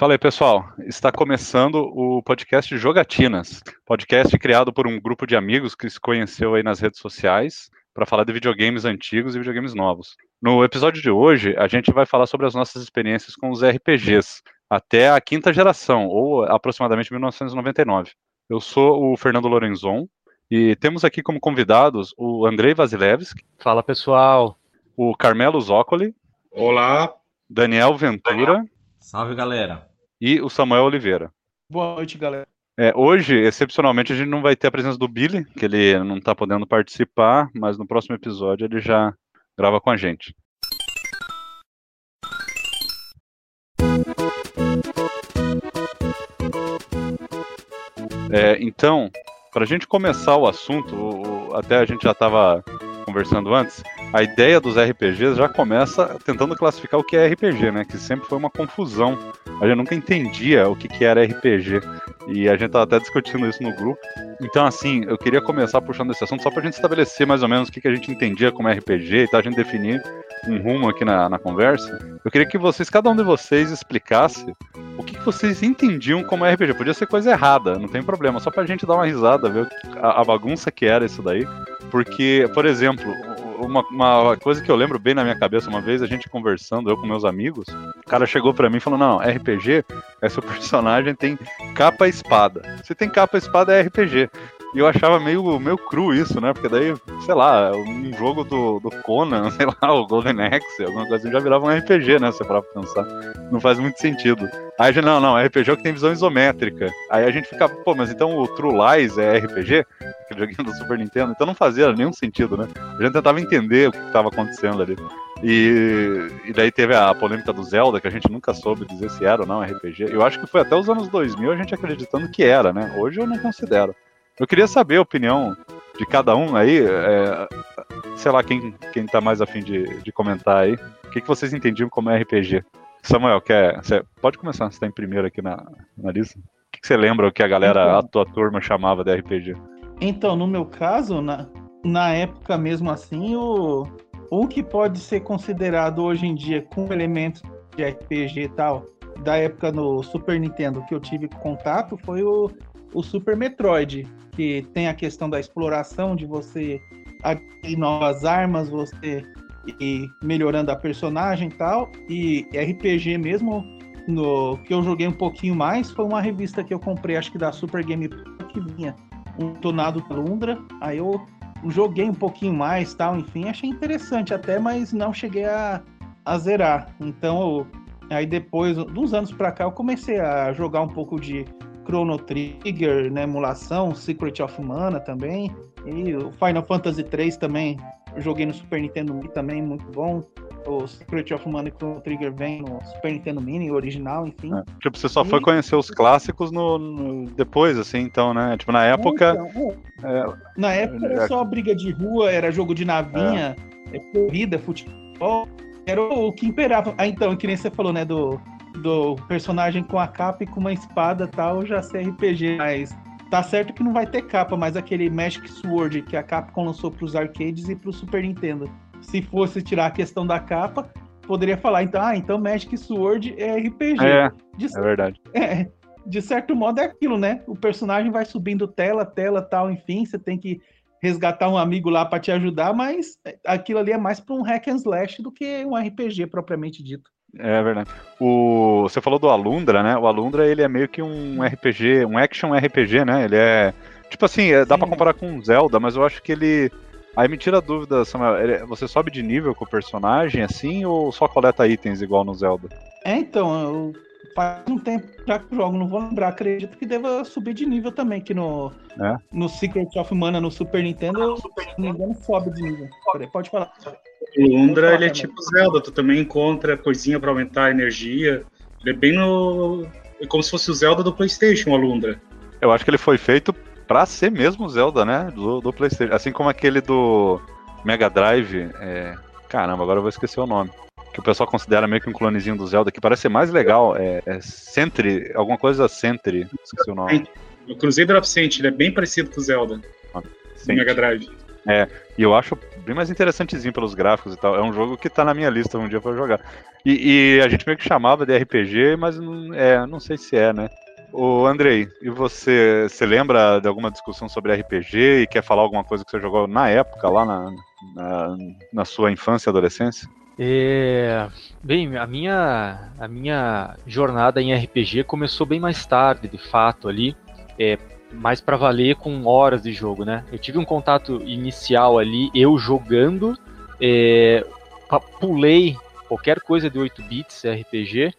Fala aí, pessoal. Está começando o podcast Jogatinas, podcast criado por um grupo de amigos que se conheceu aí nas redes sociais para falar de videogames antigos e videogames novos. No episódio de hoje, a gente vai falar sobre as nossas experiências com os RPGs, até a quinta geração, ou aproximadamente 1999. Eu sou o Fernando Lorenzon e temos aqui como convidados o Andrei Vasilevski. Fala, pessoal. O Carmelo Zoccoli. Olá. Daniel Ventura. Salve, galera e o Samuel Oliveira. Boa noite, galera. É, hoje, excepcionalmente, a gente não vai ter a presença do Billy, que ele não está podendo participar, mas no próximo episódio ele já grava com a gente. É, então, para a gente começar o assunto, o, até a gente já estava conversando antes, a ideia dos RPGs já começa tentando classificar o que é RPG, né? Que sempre foi uma confusão. A gente nunca entendia o que, que era RPG. E a gente tava até discutindo isso no grupo. Então, assim, eu queria começar puxando esse assunto só pra gente estabelecer mais ou menos o que, que a gente entendia como RPG e tal, a gente definir um rumo aqui na, na conversa. Eu queria que vocês, cada um de vocês, explicasse o que, que vocês entendiam como RPG. Podia ser coisa errada, não tem problema, só pra gente dar uma risada, ver a, a bagunça que era isso daí. Porque, por exemplo, uma, uma, coisa que eu lembro bem na minha cabeça, uma vez a gente conversando, eu com meus amigos, o cara chegou para mim e falou: Não, RPG é seu personagem tem capa espada. Se tem capa espada, é RPG. E eu achava meio, meio cru isso, né? Porque daí, sei lá, um jogo do, do Conan, sei lá, o Golden Axe, alguma coisa assim, já virava um RPG, né? Se para pensar. Não faz muito sentido. Aí a gente, não, não, RPG é que tem visão isométrica. Aí a gente fica, pô, mas então o True Lies é RPG? Aquele joguinho do Super Nintendo. Então não fazia nenhum sentido, né? A gente tentava entender o que estava acontecendo ali. E, e daí teve a polêmica do Zelda, que a gente nunca soube dizer se era ou não RPG. Eu acho que foi até os anos 2000 a gente acreditando que era, né? Hoje eu não considero. Eu queria saber a opinião de cada um aí. É, sei lá, quem, quem tá mais afim de, de comentar aí. O que, que vocês entendiam como RPG? Samuel, quer, você pode começar, você tá em primeiro aqui na, na lista. O que, que você lembra o que a galera, então, a tua turma chamava de RPG? Então, no meu caso, na, na época mesmo assim, o, o que pode ser considerado hoje em dia com elementos de RPG e tal, da época no Super Nintendo que eu tive contato, foi o o Super Metroid, que tem a questão da exploração, de você adquirir novas armas, você ir melhorando a personagem e tal. E RPG mesmo, no que eu joguei um pouquinho mais, foi uma revista que eu comprei, acho que da Super Game que vinha um tonado Lundra. Aí eu joguei um pouquinho mais, tal, enfim, achei interessante até, mas não cheguei a, a zerar. Então, aí depois, uns anos para cá, eu comecei a jogar um pouco de Chrono Trigger, né, emulação, Secret of Mana também, e o Final Fantasy 3 também, eu joguei no Super Nintendo Mini também, muito bom. O Secret of Mana e Chrono Trigger vem no Super Nintendo Mini, original, enfim. É, tipo, você só e... foi conhecer os clássicos no, no, depois, assim, então, né? Tipo, na época. Então, é, na época era é, só briga de rua, era jogo de navinha, é. é corrida, futebol. Era o que imperava. Ah, então, que nem você falou, né? Do, do personagem com a capa e com uma espada tal, já sei RPG, mas tá certo que não vai ter capa, mas aquele Magic Sword que a Capcom lançou para os arcades e para o Super Nintendo. Se fosse tirar a questão da capa, poderia falar, então, ah, então Magic Sword é RPG. É, de, é verdade. É, de certo modo é aquilo, né? O personagem vai subindo tela, tela, tal, enfim, você tem que resgatar um amigo lá para te ajudar, mas aquilo ali é mais para um hack and slash do que um RPG propriamente dito. É verdade. O, você falou do Alundra, né? O Alundra ele é meio que um RPG, um action RPG, né? Ele é. Tipo assim, é, dá para comparar com Zelda, mas eu acho que ele. Aí me tira a dúvida, Samuel, você sobe de nível com o personagem assim ou só coleta itens igual no Zelda? É, então, eu faz um tempo já que jogo, não vou lembrar, acredito que deva subir de nível também, que no, é? no Secret of Mana no Super Nintendo, ah, Super Nintendo. se não sobe de nível. Pode falar. O Lundra, ele é tipo Zelda, tu também encontra coisinha para aumentar a energia. Ele é bem no. É como se fosse o Zelda do PlayStation, o Lundra. Eu acho que ele foi feito para ser mesmo Zelda, né? Do, do PlayStation. Assim como aquele do Mega Drive. É... Caramba, agora eu vou esquecer o nome. Que o pessoal considera meio que um clonezinho do Zelda, que parece ser mais legal. É, é Sentry, alguma coisa Sentry, esqueci o nome. O Crusader of Saint, ele é bem parecido com o Zelda. Ah, Mega Drive. É, e eu acho bem mais interessantezinho pelos gráficos e tal. É um jogo que tá na minha lista um dia pra jogar. E, e a gente meio que chamava de RPG, mas não, é, não sei se é, né? Ô, Andrei, e você, você lembra de alguma discussão sobre RPG e quer falar alguma coisa que você jogou na época, lá na, na, na sua infância e adolescência? É, bem, a minha, a minha jornada em RPG começou bem mais tarde, de fato, ali, é, mais para valer com horas de jogo, né? Eu tive um contato inicial ali, eu jogando, é, pulei qualquer coisa de 8 bits RPG,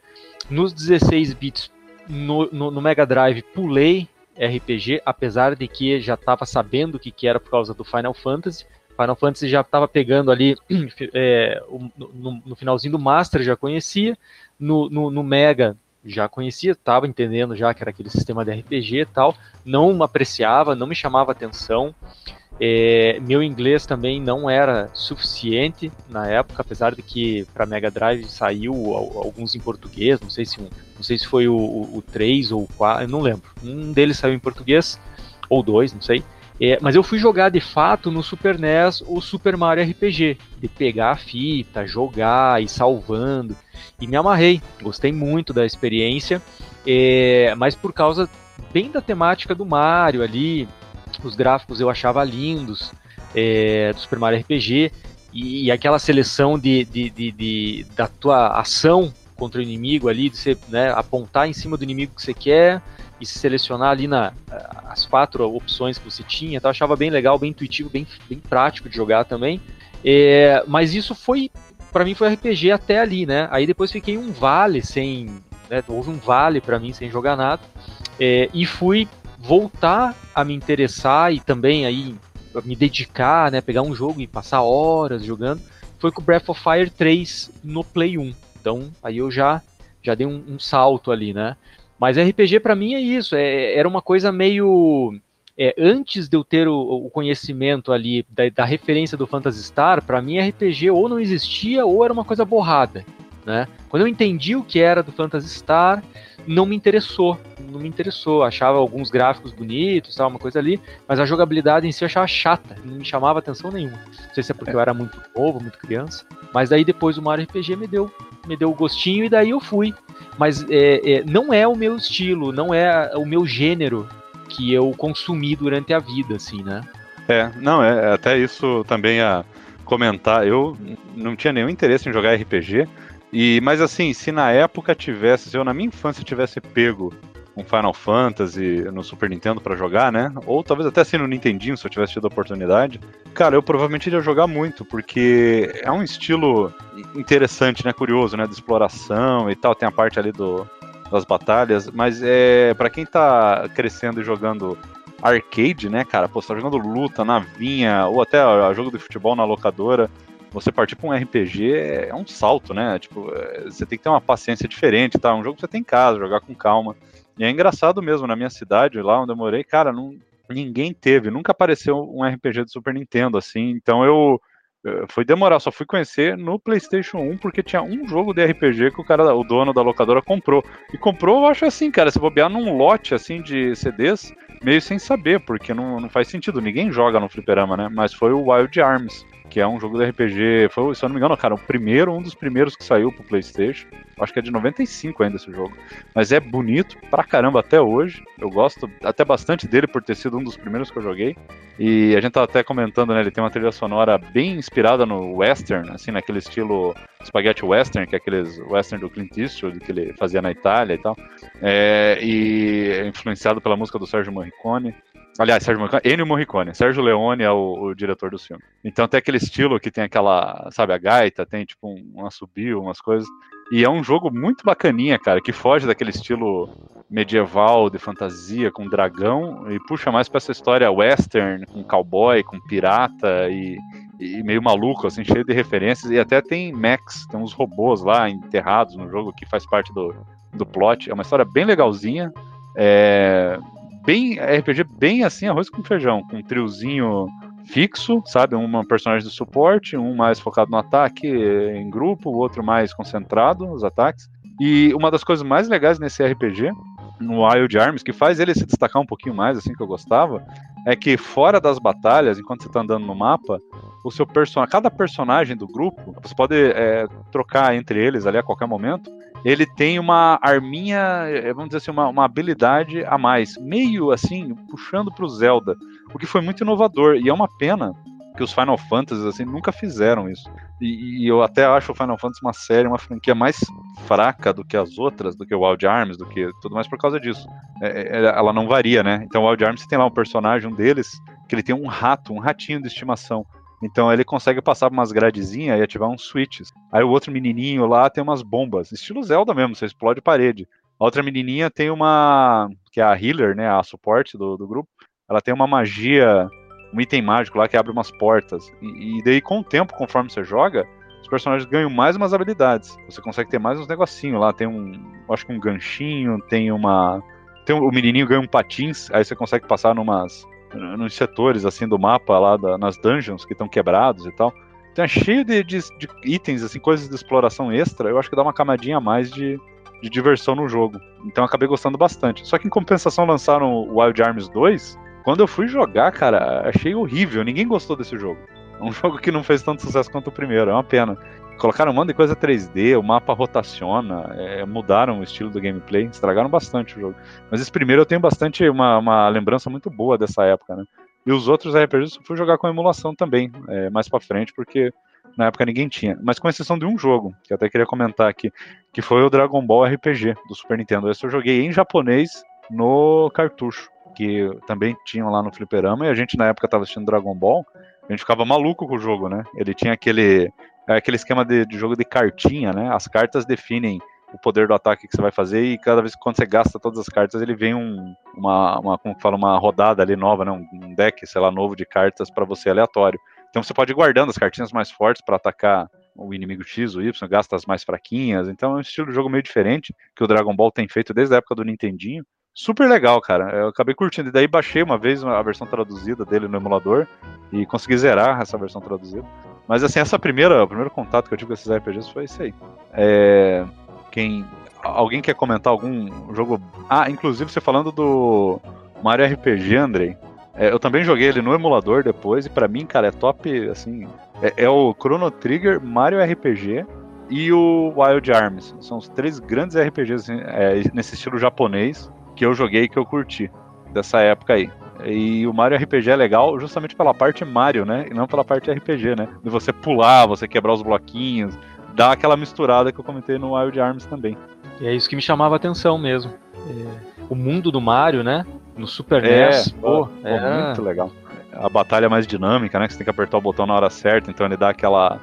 nos 16 bits no, no, no Mega Drive pulei RPG, apesar de que já estava sabendo o que, que era por causa do Final Fantasy. Final Fantasy já estava pegando ali é, no, no, finalzinho do Master, já conhecia. No, no, no Mega já conhecia, estava entendendo já que era aquele sistema de RPG e tal. Não apreciava, não me chamava atenção. É, meu inglês também não era suficiente na época, apesar de que para Mega Drive saiu alguns em português, não sei se não sei se foi o, o, o 3 ou o 4, eu não lembro. Um deles saiu em português, ou dois, não sei. É, mas eu fui jogar de fato no Super NES o Super Mario RPG, de pegar a fita, jogar e salvando, e me amarrei. Gostei muito da experiência, é, mas por causa bem da temática do Mario ali, os gráficos eu achava lindos é, do Super Mario RPG e, e aquela seleção de, de, de, de, da tua ação contra o inimigo ali, de você né, apontar em cima do inimigo que você quer e se selecionar ali na as quatro opções que você tinha, então eu achava bem legal, bem intuitivo, bem, bem prático de jogar também. É, mas isso foi para mim foi RPG até ali, né? Aí depois fiquei um vale sem, né, houve um vale para mim sem jogar nada é, e fui voltar a me interessar e também aí me dedicar, né, pegar um jogo e passar horas jogando, foi com Breath of Fire 3 no Play 1. Então, aí eu já já dei um, um salto ali, né? Mas RPG para mim é isso, é, era uma coisa meio é, antes de eu ter o, o conhecimento ali da, da, referência do Phantasy Star, para mim RPG ou não existia ou era uma coisa borrada, né? Quando eu entendi o que era do Phantasy Star, não me interessou, não me interessou. Achava alguns gráficos bonitos, tal, uma coisa ali, mas a jogabilidade em si eu achava chata, não me chamava atenção nenhuma. Não sei se é porque é. eu era muito novo, muito criança, mas daí depois o Mario RPG me deu, me deu o gostinho e daí eu fui. Mas é, é, não é o meu estilo, não é o meu gênero que eu consumi durante a vida, assim, né? É, não, é até isso também a comentar. Eu não tinha nenhum interesse em jogar RPG, e, mas assim, se na época tivesse, se eu na minha infância tivesse pego um Final Fantasy no Super Nintendo para jogar, né? Ou talvez até assim no Nintendinho, se eu tivesse tido a oportunidade. Cara, eu provavelmente iria jogar muito, porque é um estilo interessante, né? Curioso, né? De exploração e tal. Tem a parte ali do, das batalhas, mas é para quem tá crescendo e jogando arcade, né, cara? Pô, você tá jogando luta, navinha, ou até jogo de futebol na locadora você partir para um RPG é um salto, né? Tipo, é, você tem que ter uma paciência diferente, tá? Um jogo que você tem em casa, jogar com calma. E é engraçado mesmo, na minha cidade, lá onde eu morei, cara, não, ninguém teve, nunca apareceu um RPG de Super Nintendo assim. Então eu foi demorar, só fui conhecer no PlayStation 1 porque tinha um jogo de RPG que o cara, o dono da locadora comprou. E comprou, eu acho assim, cara, se bobear num lote assim de CDs, meio sem saber, porque não, não faz sentido, ninguém joga no fliperama, né? Mas foi o Wild Arms que é um jogo de RPG. Foi, se eu não me engano, cara, o primeiro, um dos primeiros que saiu pro PlayStation. Acho que é de 95 ainda esse jogo. Mas é bonito pra caramba até hoje. Eu gosto até bastante dele por ter sido um dos primeiros que eu joguei. E a gente tá até comentando, né? Ele tem uma trilha sonora bem inspirada no western, assim, naquele estilo spaghetti western, que é aqueles western do Clint Eastwood que ele fazia na Itália e tal. É, e é influenciado pela música do Sérgio Morricone. Aliás, Sérgio Morricone, Ennio Morricone. Sérgio Leone é o, o, diretor do filme. Então tem aquele estilo que tem aquela, sabe, a gaita, tem tipo um, um assobio, umas coisas. E é um jogo muito bacaninha, cara, que foge daquele estilo medieval, de fantasia, com dragão, e puxa mais pra essa história western, com cowboy, com pirata e, e meio maluco, assim, cheio de referências. E até tem mechs, tem uns robôs lá enterrados no jogo que faz parte do, do plot. É uma história bem legalzinha. É, bem RPG bem assim, arroz com feijão, com um triozinho fixo, sabe? Um personagem de suporte, um mais focado no ataque em grupo, o outro mais concentrado nos ataques. E uma das coisas mais legais nesse RPG no Wild Arms, que faz ele se destacar um pouquinho mais, assim, que eu gostava, é que fora das batalhas, enquanto você está andando no mapa, o seu personagem, cada personagem do grupo, você pode é, trocar entre eles ali a qualquer momento, ele tem uma arminha, é, vamos dizer assim, uma, uma habilidade a mais, meio assim, puxando para o Zelda, o que foi muito inovador, e é uma pena que os Final Fantasy assim nunca fizeram isso. E, e, eu até acho o Final Fantasy uma série, uma franquia mais fraca do que as outras, do que o Wild Arms, do que tudo mais por causa disso. É, é, ela não varia, né? Então o Wild Arms tem lá um personagem, um deles, que ele tem um rato, um ratinho de estimação. Então ele consegue passar umas gradezinhas e ativar uns switches. Aí o outro menininho lá tem umas bombas, estilo Zelda mesmo, você explode parede. A outra menininha tem uma, que é a healer, né, a suporte do, do grupo. Ela tem uma magia um item mágico lá que abre umas portas. E, e, daí, com o tempo, conforme você joga, os personagens ganham mais umas habilidades. Você consegue ter mais uns negocinhos lá. Tem um. Acho que um ganchinho, tem uma. Tem um, o menininho ganha um patins, aí você consegue passar numas. nos setores assim do mapa lá, da, nas dungeons que estão quebrados e tal. Então é cheio de, de, de, itens, assim, coisas de exploração extra. Eu acho que dá uma camadinha a mais de, de diversão no jogo. Então acabei gostando bastante. Só que em compensação lançaram o Wild Arms 2 quando eu fui jogar, cara, achei horrível. Ninguém gostou desse jogo. É um jogo que não fez tanto sucesso quanto o primeiro, é uma pena. Colocaram um monte de coisa 3D, o mapa rotaciona, é, mudaram o estilo do gameplay, estragaram bastante o jogo. Mas esse primeiro eu tenho bastante uma, uma lembrança muito boa dessa época, né? E os outros RPGs eu fui jogar com emulação também, é, mais para frente, porque na época ninguém tinha. Mas com exceção de um jogo, que eu até queria comentar aqui, que foi o Dragon Ball RPG do Super Nintendo. Esse eu joguei em japonês no cartucho que também tinham lá no fliperama, e a gente na época estava assistindo Dragon Ball, a gente ficava maluco com o jogo, né? Ele tinha aquele, é, aquele esquema de, de jogo de cartinha, né? As cartas definem o poder do ataque que você vai fazer e cada vez que você gasta todas as cartas ele vem um, uma, uma como fala uma rodada ali nova né um deck sei lá novo de cartas para você aleatório então você pode ir guardando as cartinhas mais fortes para atacar o inimigo X ou Y gasta as mais fraquinhas então é um estilo de jogo meio diferente que o Dragon Ball tem feito desde a época do Nintendinho super legal, cara. Eu acabei curtindo. E daí baixei uma vez a versão traduzida dele no emulador e consegui zerar essa versão traduzida. Mas assim, essa primeira, o primeiro contato que eu tive com esses RPGs foi isso aí. É, quem, alguém quer comentar algum jogo? Ah, inclusive você falando do Mario RPG, Andrei. É, eu também joguei ele no emulador depois e para mim, cara, é top, assim, é, é, o Chrono Trigger, Mario RPG e o Wild Arms. São os três grandes RPGs assim, é, nesse estilo japonês que eu joguei que eu curti dessa época aí. E o Mario RPG é legal justamente pela parte Mario, né? E não pela parte RPG, né? De você pular, você quebrar os bloquinhos, dá aquela misturada que eu comentei no Wild Arms também. E é isso que me chamava a atenção mesmo. É, o mundo do Mario, né? No Super é, NES, pô, pô é muito legal. A batalha é mais dinâmica, né? Que você tem que apertar o botão na hora certa, então ele dá aquela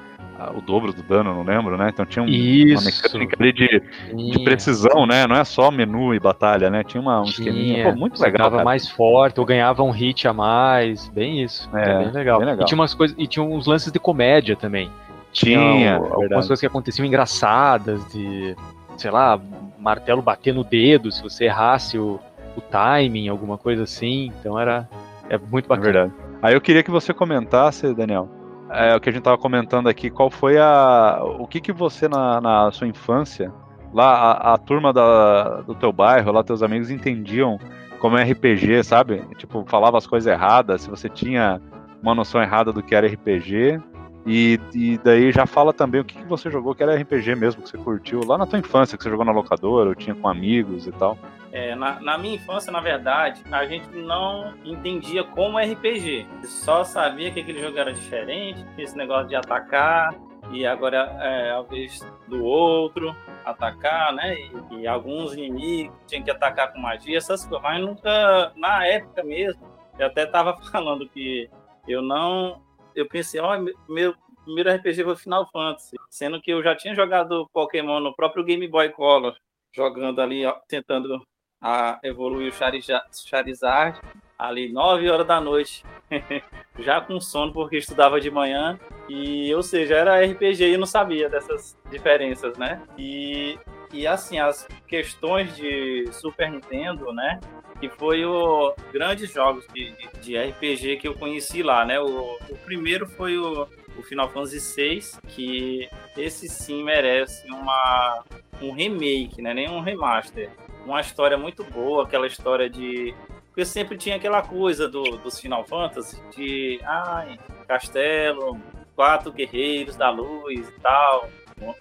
o dobro do dano, não lembro, né? Então tinha um, uma mecânica ali de, de, precisão, né? Não é só menu e batalha, né? Tinha uma, um tinha. esqueminha pô, muito legal. Ficava mais forte, ou ganhava um hit a mais, bem isso. É, bem legal. Bem legal. E tinha umas coisas, e tinha uns lances de comédia também. Tinha, tinha algumas verdade. coisas que aconteciam engraçadas, de, sei lá, martelo bater no dedo, se você errasse o, o timing, alguma coisa assim. Então era é muito é bacana. É verdade. Aí eu queria que você comentasse, Daniel, é, o que a gente estava comentando aqui, qual foi a. O que, que você, na, na sua infância, lá, a, a turma da, do teu bairro, lá, teus amigos entendiam como RPG, sabe? Tipo, falava as coisas erradas, se você tinha uma noção errada do que era RPG. E, e daí já fala também o que, que você jogou que era RPG mesmo, que você curtiu lá na tua infância, que você jogou na locadora, ou tinha com amigos e tal. É, na, na, minha infância, na verdade, a gente não entendia como RPG. Só sabia que aquele jogo era diferente, esse negócio de atacar, e agora é a vez do outro atacar, né? E, e, alguns inimigos tinham que atacar com magia, essas coisas. Mas nunca, na época mesmo, eu até tava falando que eu não. Eu pensei, ó, oh, meu primeiro RPG foi Final Fantasy, sendo que eu já tinha jogado Pokémon no próprio Game Boy Color, jogando ali, ó, tentando a evoluir o Charizard ali 9 horas da noite, já com sono porque estudava de manhã e ou seja, era RPG e eu não sabia dessas diferenças, né? E e assim, as questões de Super Nintendo, né? Que foi o grandes jogos de, de RPG que eu conheci lá, né? O, o primeiro foi o, o Final Fantasy VI, que esse sim merece uma, um remake, né? Nem um remaster uma história muito boa, aquela história de. Porque sempre tinha aquela coisa do, dos Final Fantasy de. Ai, castelo, quatro guerreiros da luz e tal,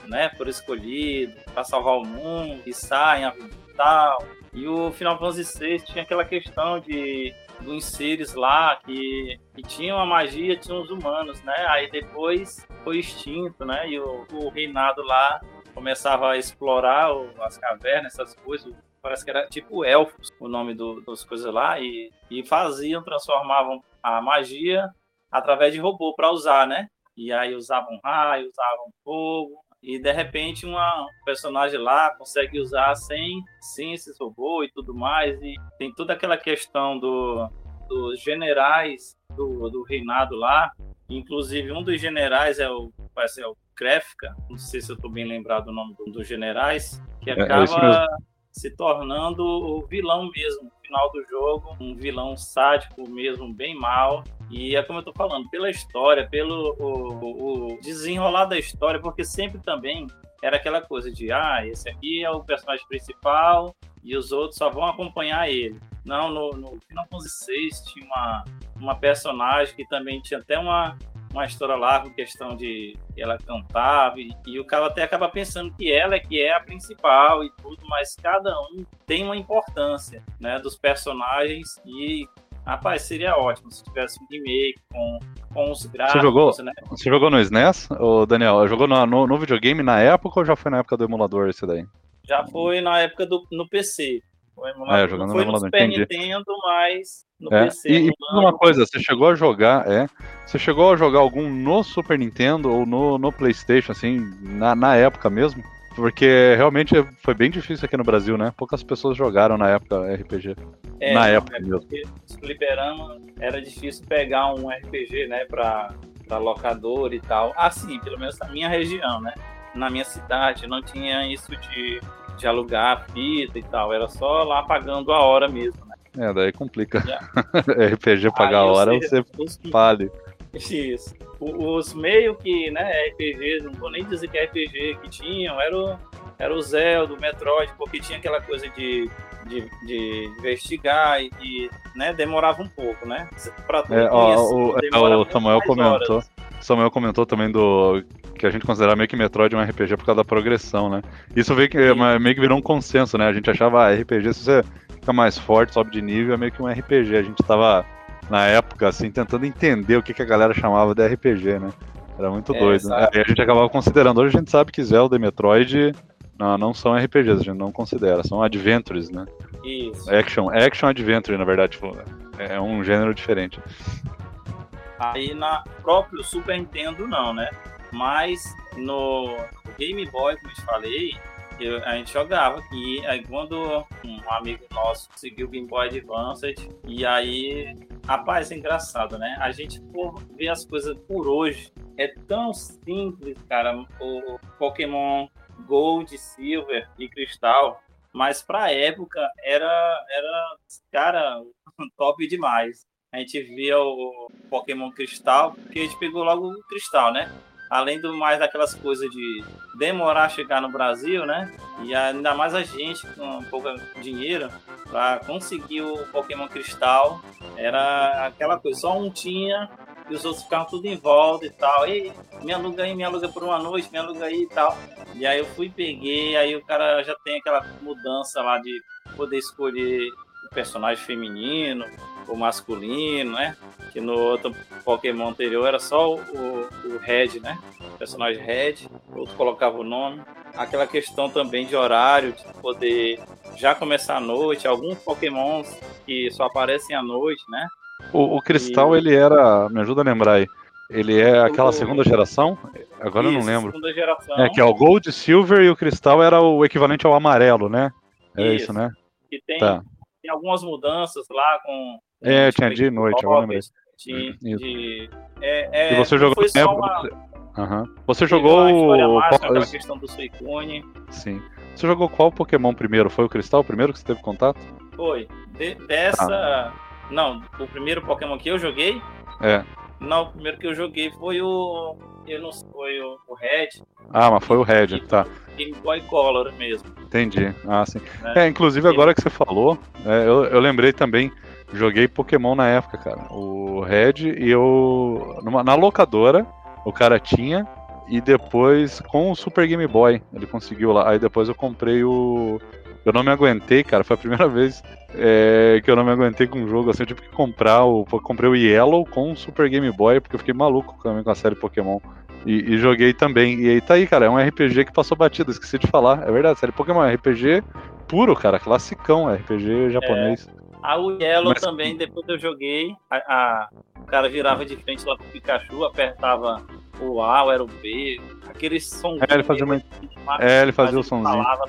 né? Por escolhido, para salvar o mundo, e saem e tal. E o Final Fantasy VI tinha aquela questão de dos seres lá que, que tinham a magia, tinham os humanos, né? Aí depois foi extinto, né? E o, o reinado lá começava a explorar o, as cavernas, essas coisas. Parece que era tipo elfos o nome do, das coisas lá. E, e faziam, transformavam a magia através de robô para usar, né? E aí usavam raio, usavam fogo, e de repente uma um personagem lá consegue usar sem, sem esses robôs e tudo mais, e tem toda aquela questão do, dos generais do, do reinado lá, inclusive um dos generais é o, parece, é o Krefka, não sei se eu estou bem lembrado do nome dos do generais, que é, é acaba é se tornando o vilão mesmo no final do jogo, um vilão sádico mesmo, bem mal. E é como eu tô falando, pela história, pelo o, o desenrolar da história, porque sempre também era aquela coisa de, ah, esse aqui é o personagem principal e os outros só vão acompanhar ele. Não, no, no Final Fantasy VI tinha uma, uma personagem que também tinha até uma, uma história lá com questão de ela cantava e, e, o cara até acaba pensando que ela é que é a principal e tudo, mas cada um tem uma importância, né, dos personagens e Rapaz, seria ótimo se tivesse um remake com, com os gráficos. Você jogou, né? você jogou no SNES, ô Daniel? Jogou no, no, no, videogame na época ou já foi na época do emulador esse daí? Já foi na época do no PC. Emulador, é, jogando foi no, no Super entendi. Nintendo, mas no é. PC. E, e uma coisa, você chegou a jogar, é? Você chegou a jogar algum no Super Nintendo ou no, no PlayStation, assim, na, na época mesmo? Porque realmente foi bem difícil aqui no Brasil, né? Poucas pessoas jogaram na época RPG. É, na época é mesmo. Liberando era difícil pegar um RPG, né, pra, pra locador e tal. Assim, pelo menos na minha região, né? Na minha cidade não tinha isso de, de alugar fita e tal. Era só lá pagando a hora mesmo, né? É, daí complica. RPG pagar a hora, você fale. Isso. Os meio que, né, RPG, não vou nem dizer que é RPG que tinham, era o, era o Zelda, o Metroid, porque tinha aquela coisa de, de, de investigar e, e né, demorava um pouco, né? Pra tudo é, ó, isso, o, é, o Samuel comentou. Horas. Samuel comentou também do que a gente considerava meio que Metroid um RPG por causa da progressão, né? Isso veio que, meio que virou um consenso, né? A gente achava ah, RPG, se você fica mais forte, sobe de nível, é meio que um RPG. A gente tava na época, assim, tentando entender o que, que a galera chamava de RPG, né? Era muito é, doido. Né? Aí a gente acabava considerando. Hoje a gente sabe que Zelda e Metroid não, não são RPGs, a gente não considera, são adventures, né? Isso. Action, action adventure, na verdade, tipo, é um gênero diferente. Aí na próprio Super Nintendo não, né? Mas no Game Boy, como eu te falei, eu, a gente jogava aqui. Aí quando um amigo nosso conseguiu o Game Boy Advance, e aí, rapaz, é engraçado, né? A gente por ver as coisas por hoje. É tão simples, cara. O Pokémon Gold, Silver e Cristal. Mas pra época era, era cara, top demais. A gente via o Pokémon Cristal, porque a gente pegou logo o Cristal, né? Além do mais daquelas coisas de demorar a chegar no Brasil, né? E ainda mais a gente com pouco dinheiro para conseguir o Pokémon Cristal, era aquela coisa, só um tinha e os outros ficavam tudo em volta e tal. E me aluga aí, me aluga por uma noite, me aluga aí e tal. E aí eu fui peguei, aí o cara já tem aquela mudança lá de poder escolher o personagem feminino, o masculino, né? Que no outro Pokémon anterior era só o, o Red, né? O personagem Red, outro colocava o nome. Aquela questão também de horário, de poder já começar à noite, alguns Pokémons que só aparecem à noite, né? O, o Cristal, e... ele era. Me ajuda a lembrar aí. Ele é aquela segunda geração? Agora Isso, eu não lembro. Segunda geração. É que é o Gold, Silver e o Cristal era o equivalente ao amarelo, né? É isso, isso né? E tem, tá. tem algumas mudanças lá com é, tinha dia e noite, agora lembrei. De, de, é, é, e você jogou foi só uma... Uhum. Você jogou o. Qual... questão do Suicune. Sim. Você jogou qual Pokémon primeiro? Foi o Cristal primeiro que você teve contato? Foi. De, dessa. Ah. Não, o primeiro Pokémon que eu joguei. É. Não, o primeiro que eu joguei foi o. Eu não sei, foi o, o Red. Ah, mas foi o Red, tá. Game Boy Color mesmo. Entendi. Ah, sim. É, é inclusive agora que você falou, é, eu, eu lembrei também, joguei Pokémon na época, cara. O Red e eu. Numa, na locadora, o cara tinha. E depois, com o Super Game Boy, ele conseguiu lá. Aí depois eu comprei o. Eu não me aguentei, cara. Foi a primeira vez é, que eu não me aguentei com um jogo assim. Eu tive que comprar o. Comprei o Yellow com o Super Game Boy, porque eu fiquei maluco com a série Pokémon. E, e, joguei também. E aí tá aí, cara. É um RPG que passou batido, esqueci de falar. É verdade, série Pokémon é RPG puro, cara. Classicão, RPG japonês. É. A o Yellow Mas... também, depois eu joguei, a, a, o cara virava de frente lá pro Pikachu, apertava o A, ou era o B, aquele som. É, ele fazia, uma... é, ele fazia o somzinho. Falava,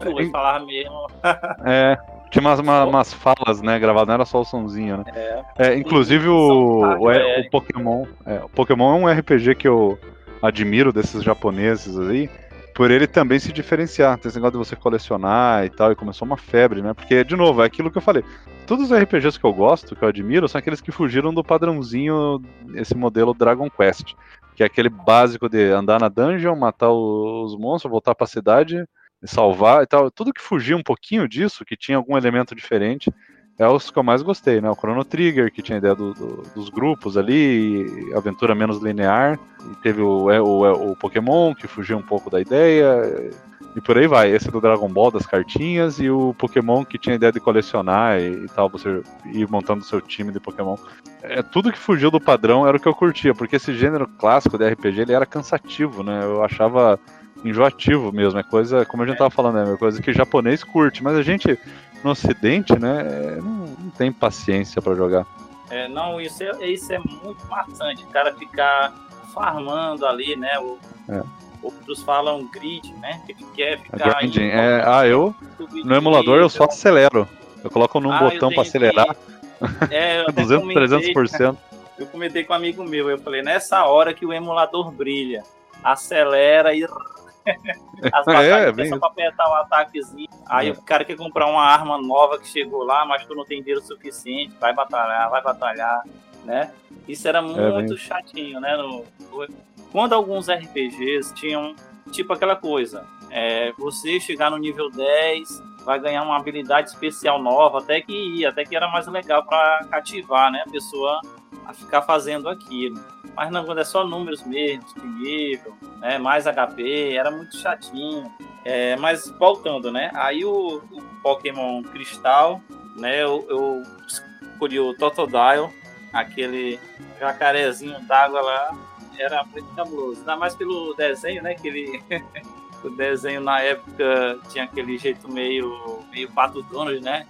ele falava mesmo. é. Tinha umas, uma, umas falas, né, gravadas, não era só o sonzinho, né? É. é inclusive o, o, é, o Pokémon. É, o Pokémon é um RPG que eu admiro desses japoneses aí, por ele também se diferenciar. Tem esse negócio de você colecionar e tal, e começou uma febre, né? Porque, de novo, é aquilo que eu falei. Todos os RPGs que eu gosto, que eu admiro, são aqueles que fugiram do padrãozinho, esse modelo Dragon Quest. Que é aquele básico de andar na dungeon, matar os monstros, voltar pra cidade salvar e tal. Tudo que fugia um pouquinho disso, que tinha algum elemento diferente, é os que eu mais gostei, né? O Chrono Trigger, que tinha a ideia do, do, dos grupos ali, aventura menos linear, teve o, é, o, é, o, Pokémon, que fugia um pouco da ideia, e por aí vai. Esse do Dragon Ball, das cartinhas, e o Pokémon, que tinha a ideia de colecionar e, e tal, você ir montando seu time de Pokémon. É, tudo que fugiu do padrão era o que eu curtia, porque esse gênero clássico de RPG, ele era cansativo, né? Eu achava enjoativo mesmo. É coisa, como a gente tava falando, é coisa que japonês curte, mas a gente no ocidente, né, não, não tem paciência para jogar. É, não, isso é, isso é muito maçante, o cara ficar farmando ali, né? O, é. Outros falam grid, né? Que quer ficar. Grinding. É, ah, eu no emulador eu só acelero. Eu coloco num ah, botão para acelerar. Que... É, 200, comentei, 300%. Eu comentei com um amigo meu, eu falei, nessa hora que o emulador brilha, acelera e As batalhas é, só pra apertar um ataquezinho. Aí é. o cara quer comprar uma arma nova que chegou lá, mas tu não tem dinheiro suficiente. Vai batalhar, vai batalhar, né? Isso era é, muito é, chatinho, né? No, quando alguns RPGs tinham, tipo aquela coisa, é, você chegar no nível 10, vai ganhar uma habilidade especial nova, até que ia, até que era mais legal para cativar, né? A pessoa a ficar fazendo aquilo. Mas não, quando é só números mesmo, de nível, né, mais HP, era muito chatinho. É, mas voltando, né? Aí o, o Pokémon Cristal, né? Eu, eu escolhi o Totodile, aquele jacarezinho d'água lá, era muito cabuloso. Ainda mais pelo desenho, né? Que ele, o desenho na época tinha aquele jeito meio, meio pato Donald, né?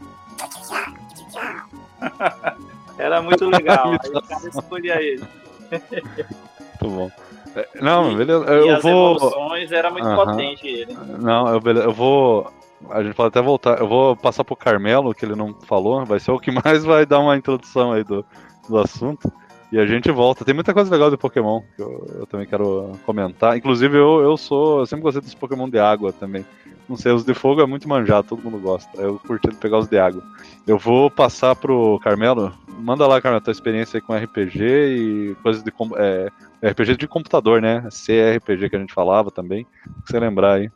era muito legal. Aí o cara escolhia ele. Muito bom. É, não, beleza. Eu e as vou. Emoções era muito potente ele. Não, eu, beleza, eu vou. A gente pode até voltar. Eu vou passar pro Carmelo, que ele não falou. Vai ser o que mais vai dar uma introdução aí do, do assunto. E a gente volta. Tem muita coisa legal de Pokémon que eu, eu também quero comentar. Inclusive, eu, eu sou. Eu sempre gostei dos Pokémon de água também. Não sei, os de fogo é muito manjado, todo mundo gosta. Eu curti pegar os de água. Eu vou passar pro Carmelo. Manda lá, Carmelo, tua experiência aí com RPG e coisas de é, RPG de computador, né? CRPG que a gente falava também. você lembrar aí.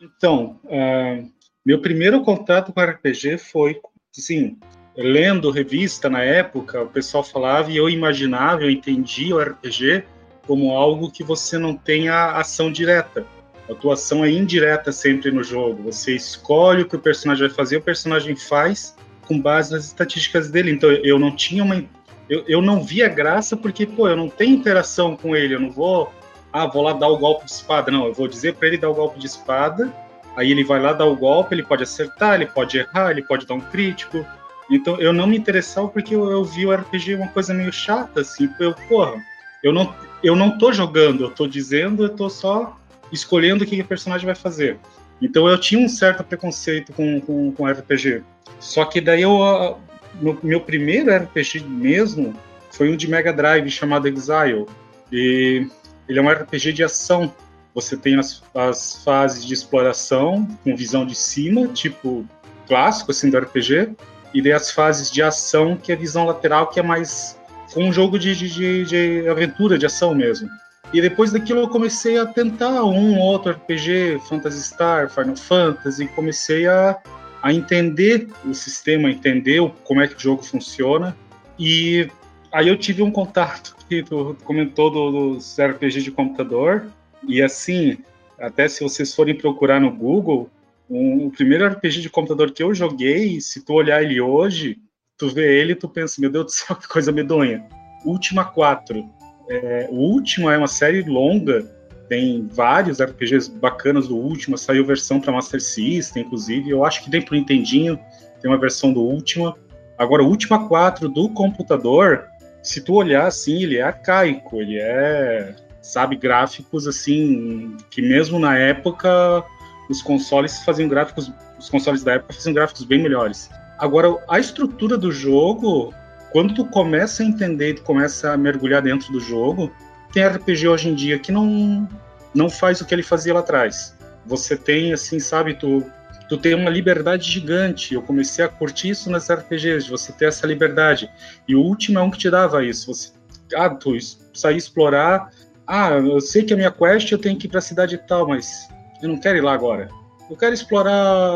Então, uh, meu primeiro contato com RPG foi, sim, lendo revista na época, o pessoal falava e eu imaginava, eu entendia o RPG como algo que você não tem a ação direta. A atuação é indireta sempre no jogo. Você escolhe o que o personagem vai fazer, o personagem faz com base nas estatísticas dele. Então eu não tinha uma. Eu, eu não via graça porque, pô, eu não tenho interação com ele. Eu não vou. Ah, vou lá dar o golpe de espada. Não, eu vou dizer para ele dar o golpe de espada. Aí ele vai lá dar o golpe, ele pode acertar, ele pode errar, ele pode dar um crítico. Então eu não me interessava porque eu, eu vi o RPG uma coisa meio chata, assim. Eu, porra, eu não, eu não tô jogando, eu tô dizendo, eu tô só escolhendo o que o personagem vai fazer. Então eu tinha um certo preconceito com, com, com RPG. Só que daí eu. No, meu primeiro RPG mesmo foi um de Mega Drive chamado Exile. E ele é um RPG de ação. Você tem as, as fases de exploração com visão de cima, tipo clássico assim do RPG, e daí as fases de ação, que é visão lateral, que é mais um jogo de, de, de, aventura, de ação mesmo. E depois daquilo eu comecei a tentar um outro RPG, Phantasy Star, Final Fantasy, e comecei a, a entender o sistema, entender como é que o jogo funciona. E aí eu tive um contato que tu comentou do, dos RPG de computador, e assim, até se vocês forem procurar no Google, um, o primeiro RPG de computador que eu joguei, se tu olhar ele hoje, tu vê ele tu pensa, meu Deus do céu, que coisa medonha. Última 4 é, o último é uma série longa, tem vários RPGs bacanas do último, saiu versão para Master System, inclusive. Eu acho que tem pro Nintendinho, tem uma versão do último. Agora, o Última 4 do computador, se tu olhar assim, ele é arcaico, ele é, sabe, gráficos assim, que mesmo na época os consoles faziam gráficos, os consoles da época faziam gráficos bem melhores. Agora, a estrutura do jogo quando tu começa a entender, tu começa a mergulhar dentro do jogo, tem RPG hoje em dia que não não faz o que ele fazia lá atrás. Você tem assim, sabe, tu tu tem uma liberdade gigante. Eu comecei a curtir isso nas RPGs, de você ter essa liberdade. E o último é um que te dava isso. Você, ah, tu sair explorar. Ah, eu sei que a minha quest eu tenho que ir para a cidade e tal, mas eu não quero ir lá agora. Eu quero explorar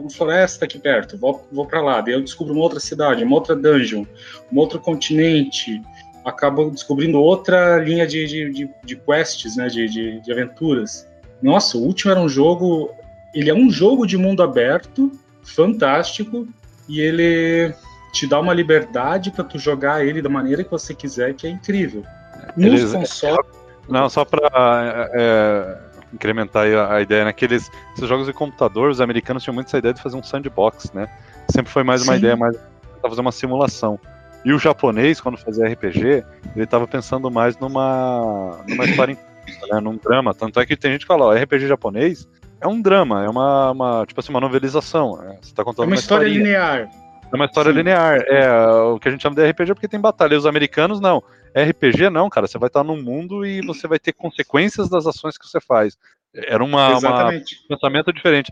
uma floresta aqui perto, vou, vou para lá, daí eu descubro uma outra cidade, uma outra dungeon, um outro continente, acabo descobrindo outra linha de, de, de, de quests, né, de, de, de, aventuras. Nossa, o último era um jogo, ele é um jogo de mundo aberto, fantástico, e ele te dá uma liberdade para tu jogar ele da maneira que você quiser, que é incrível. Nos Eles, consoles... Não, só para... É incrementar a, a ideia naqueles esses jogos de computador, os americanos tinham muito essa ideia de fazer um sandbox, né? Sempre foi mais uma Sim. ideia mais fazer uma simulação. E o japonês, quando fazia RPG, ele estava pensando mais numa, numa história, né, num drama. Tanto é que tem gente que fala, ó, RPG japonês é um drama, é uma, uma tipo assim, uma novelização. Né? Você tá contando é uma, uma história linear. É uma história Sim. linear. É o que a gente chama de RPG porque tem batalha. E os americanos não. RPG não, cara. Você vai estar num mundo e você vai ter consequências das ações que você faz. Era uma, uma um pensamento diferente.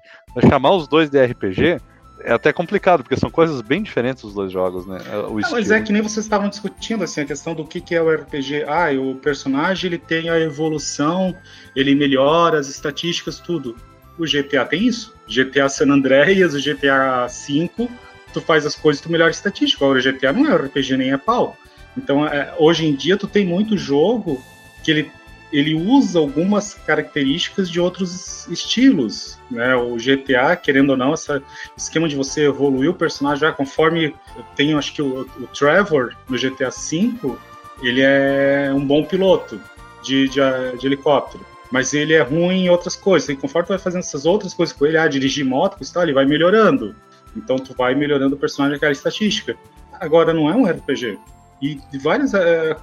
Chamar os dois de RPG é até complicado, porque são coisas bem diferentes os dois jogos, né? O não, mas é que nem vocês estavam discutindo assim, a questão do que, que é o RPG. Ah, o personagem ele tem a evolução, ele melhora as estatísticas, tudo. O GTA tem isso. GTA San Andreas, o GTA V tu faz as coisas, tu melhora a estatística. Agora, o GTA não é RPG nem é pau. Então, é, hoje em dia, tu tem muito jogo que ele, ele usa algumas características de outros estilos. Né? O GTA, querendo ou não, esse esquema de você evoluir o personagem, já conforme tenho, acho que o, o Trevor no GTA V, ele é um bom piloto de, de, de helicóptero mas ele é ruim em outras coisas. E conforme tu vai fazendo essas outras coisas com ele, ah, dirigir moto, tal, ele vai melhorando. Então tu vai melhorando o personagem aquela estatística. Agora não é um RPG. E de várias. É,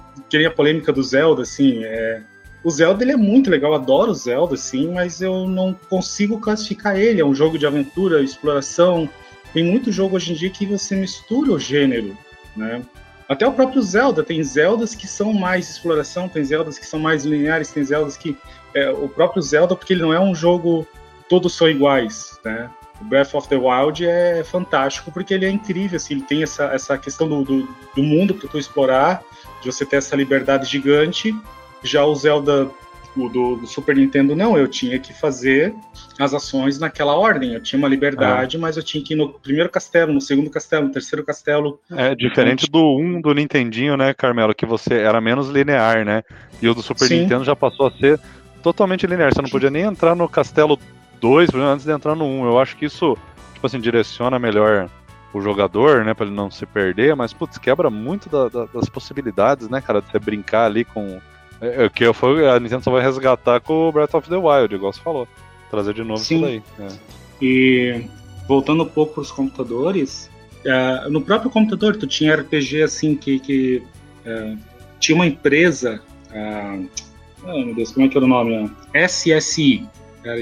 a polêmica do Zelda, assim. É, o Zelda ele é muito legal, adoro o Zelda, sim, mas eu não consigo classificar ele. É um jogo de aventura, exploração. Tem muito jogo hoje em dia que você mistura o gênero, né? Até o próprio Zelda, tem Zeldas que são mais exploração, tem Zeldas que são mais lineares, tem Zeldas que. É, o próprio Zelda, porque ele não é um jogo todos são iguais, né? O Breath of the Wild é fantástico porque ele é incrível, assim, ele tem essa, essa questão do, do, do mundo para tu explorar, de você ter essa liberdade gigante. Já o Zelda o do, do, Super Nintendo, não, eu tinha que fazer as ações naquela ordem. Eu tinha uma liberdade, é. mas eu tinha que ir no primeiro castelo, no segundo castelo, no terceiro castelo. É diferente do 1 um do Nintendinho, né, Carmelo? Que você era menos linear, né? E o do Super Sim. Nintendo já passou a ser totalmente linear. Você não podia nem entrar no castelo 2 antes de entrar no 1. Um. Eu acho que isso, tipo assim, direciona melhor o jogador, né, pra ele não se perder, mas, putz, quebra muito da, da, das possibilidades, né, cara, de você brincar ali com. É, é, que eu a Nintendo só vai resgatar com o Breath of the Wild, igual você falou. Trazer de novo Sim. isso daí. É. E voltando um pouco pros computadores, uh, no próprio computador tu tinha RPG assim que, que uh, tinha uma empresa. Uh, oh, meu Deus, como é que era o nome? SSI, era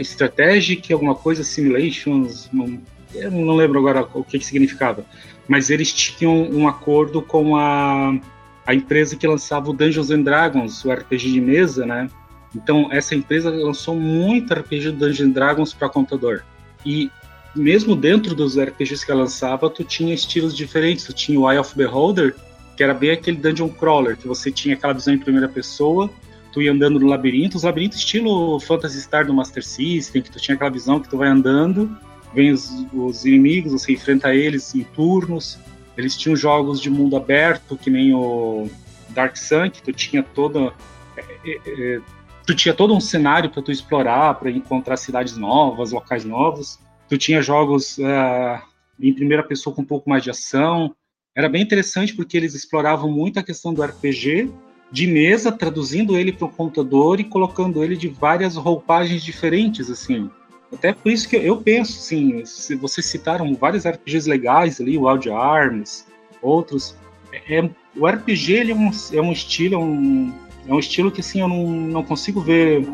Strategic, alguma coisa, Simulations, não, eu não lembro agora o que, que significava, mas eles tinham um acordo com a, a empresa que lançava o Dungeons and Dragons, o RPG de mesa, né? Então, essa empresa lançou muito RPG Dungeons and Dragons para computador. E mesmo dentro dos RPGs que ela lançava, tu tinha estilos diferentes. Tu tinha o Eye of Beholder, que era bem aquele dungeon crawler, que você tinha aquela visão em primeira pessoa, tu ia andando no labirinto, os labirintos estilo Phantasy Star do Master System, que tu tinha aquela visão que tu vai andando, vem os, os inimigos, você enfrenta eles em turnos. Eles tinham jogos de mundo aberto, que nem o Dark Sun, que tu tinha toda é, é, é tu tinha todo um cenário para tu explorar, para encontrar cidades novas, locais novos. Tu tinha jogos uh, em primeira pessoa com um pouco mais de ação. Era bem interessante porque eles exploravam muito a questão do RPG de mesa, traduzindo ele para o computador e colocando ele de várias roupagens diferentes, assim. Até por isso que eu penso, assim, se vocês citaram vários RPGs legais ali, Wild Arms, outros. É, é, o RPG ele é, um, é um estilo, é um, é um estilo que assim eu não, não consigo ver.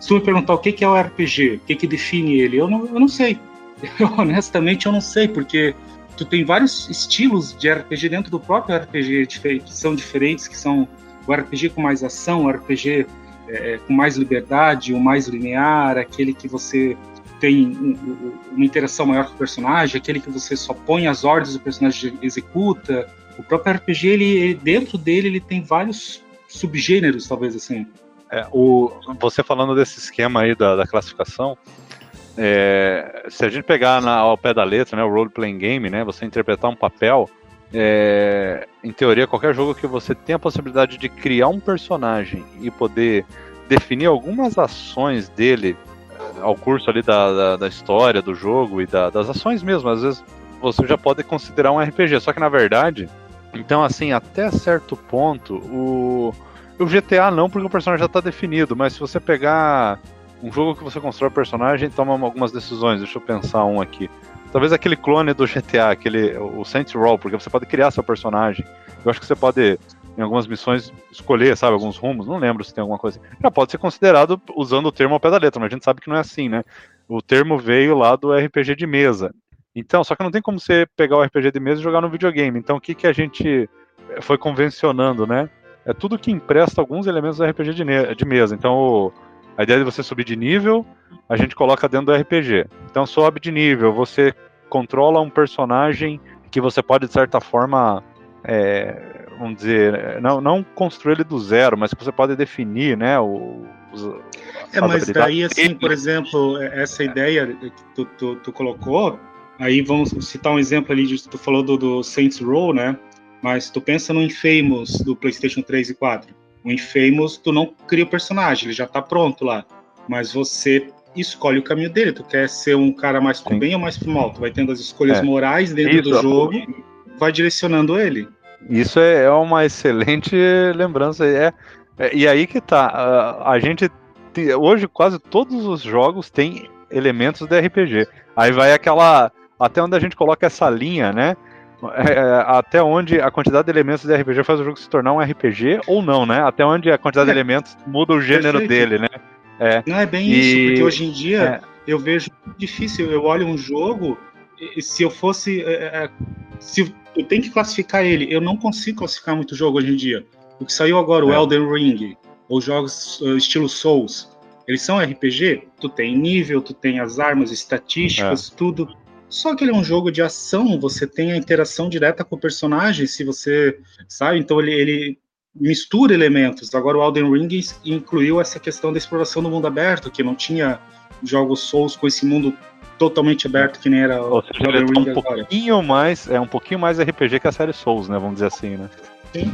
Se tu me perguntar o que, que é o RPG, o que, que define ele, eu não, eu não sei. Eu, honestamente eu não sei, porque tu tem vários estilos de RPG dentro do próprio RPG que são diferentes, que são o RPG com mais ação, o RPG é, com mais liberdade, o mais linear, aquele que você tem uma interação maior com o personagem, aquele que você só põe as ordens e o personagem executa. O próprio RPG, ele, dentro dele, ele tem vários subgêneros, talvez assim. É, o, você falando desse esquema aí da, da classificação, é, se a gente pegar na, ao pé da letra, né, o role playing game, né, você interpretar um papel, é, em teoria, qualquer jogo que você tenha a possibilidade de criar um personagem e poder definir algumas ações dele ao curso ali da, da, da história do jogo e da, das ações mesmo, às vezes você já pode considerar um RPG. Só que na verdade, então assim, até certo ponto, o, o GTA não, porque o personagem já está definido, mas se você pegar um jogo que você constrói o personagem, toma algumas decisões. Deixa eu pensar um aqui. Talvez aquele clone do GTA, aquele, o Saints Row, porque você pode criar seu personagem. Eu acho que você pode, em algumas missões, escolher, sabe, alguns rumos. Não lembro se tem alguma coisa. Já pode ser considerado usando o termo ao pé da letra, mas a gente sabe que não é assim, né? O termo veio lá do RPG de mesa. Então, só que não tem como você pegar o RPG de mesa e jogar no videogame. Então, o que, que a gente foi convencionando, né? É tudo que empresta alguns elementos do RPG de, de mesa. Então, o, a ideia de você subir de nível, a gente coloca dentro do RPG. Então sobe de nível, você controla um personagem que você pode, de certa forma, é, vamos dizer, não, não construir ele do zero, mas que você pode definir, né? O, os, é, mas daí, assim, por exemplo, essa ideia que tu, tu, tu, colocou, aí vamos citar um exemplo ali, de, tu falou do, do Saints Row, né? Mas tu pensa no Infamous do PlayStation 3 e 4 o Infamous, tu não cria o personagem, ele já tá pronto lá. Mas você escolhe o caminho dele. Tu quer ser um cara mais pro Sim. bem ou mais pro mal? Tu vai tendo as escolhas é. morais dentro Isso, do jogo, vai direcionando ele. Isso é, é uma excelente lembrança. É, é, e aí que tá. A, a gente. Hoje, quase todos os jogos têm elementos de RPG. Aí vai aquela. Até onde a gente coloca essa linha, né? É, é, até onde a quantidade de elementos de RPG faz o jogo se tornar um RPG ou não, né? Até onde a quantidade é. de elementos muda o gênero dele, né? É. Não é bem e... isso, porque hoje em dia é. eu vejo difícil. Eu olho um jogo, se eu fosse. É, se eu tenho que classificar ele, eu não consigo classificar muito jogo hoje em dia. O que saiu agora, o Elden Ring, ou jogos uh, estilo Souls, eles são RPG? Tu tem nível, tu tem as armas, estatísticas, tudo só que ele é um jogo de ação, você tem a interação direta com o personagem, se você sabe, então ele, ele mistura elementos. Agora o Elden Ring incluiu essa questão da exploração do mundo aberto, que não tinha jogos Souls com esse mundo totalmente aberto que nem era o seja, Elden Ring um agora. pouquinho mais, é um pouquinho mais RPG que a série Souls, né, vamos dizer assim, né? Sim.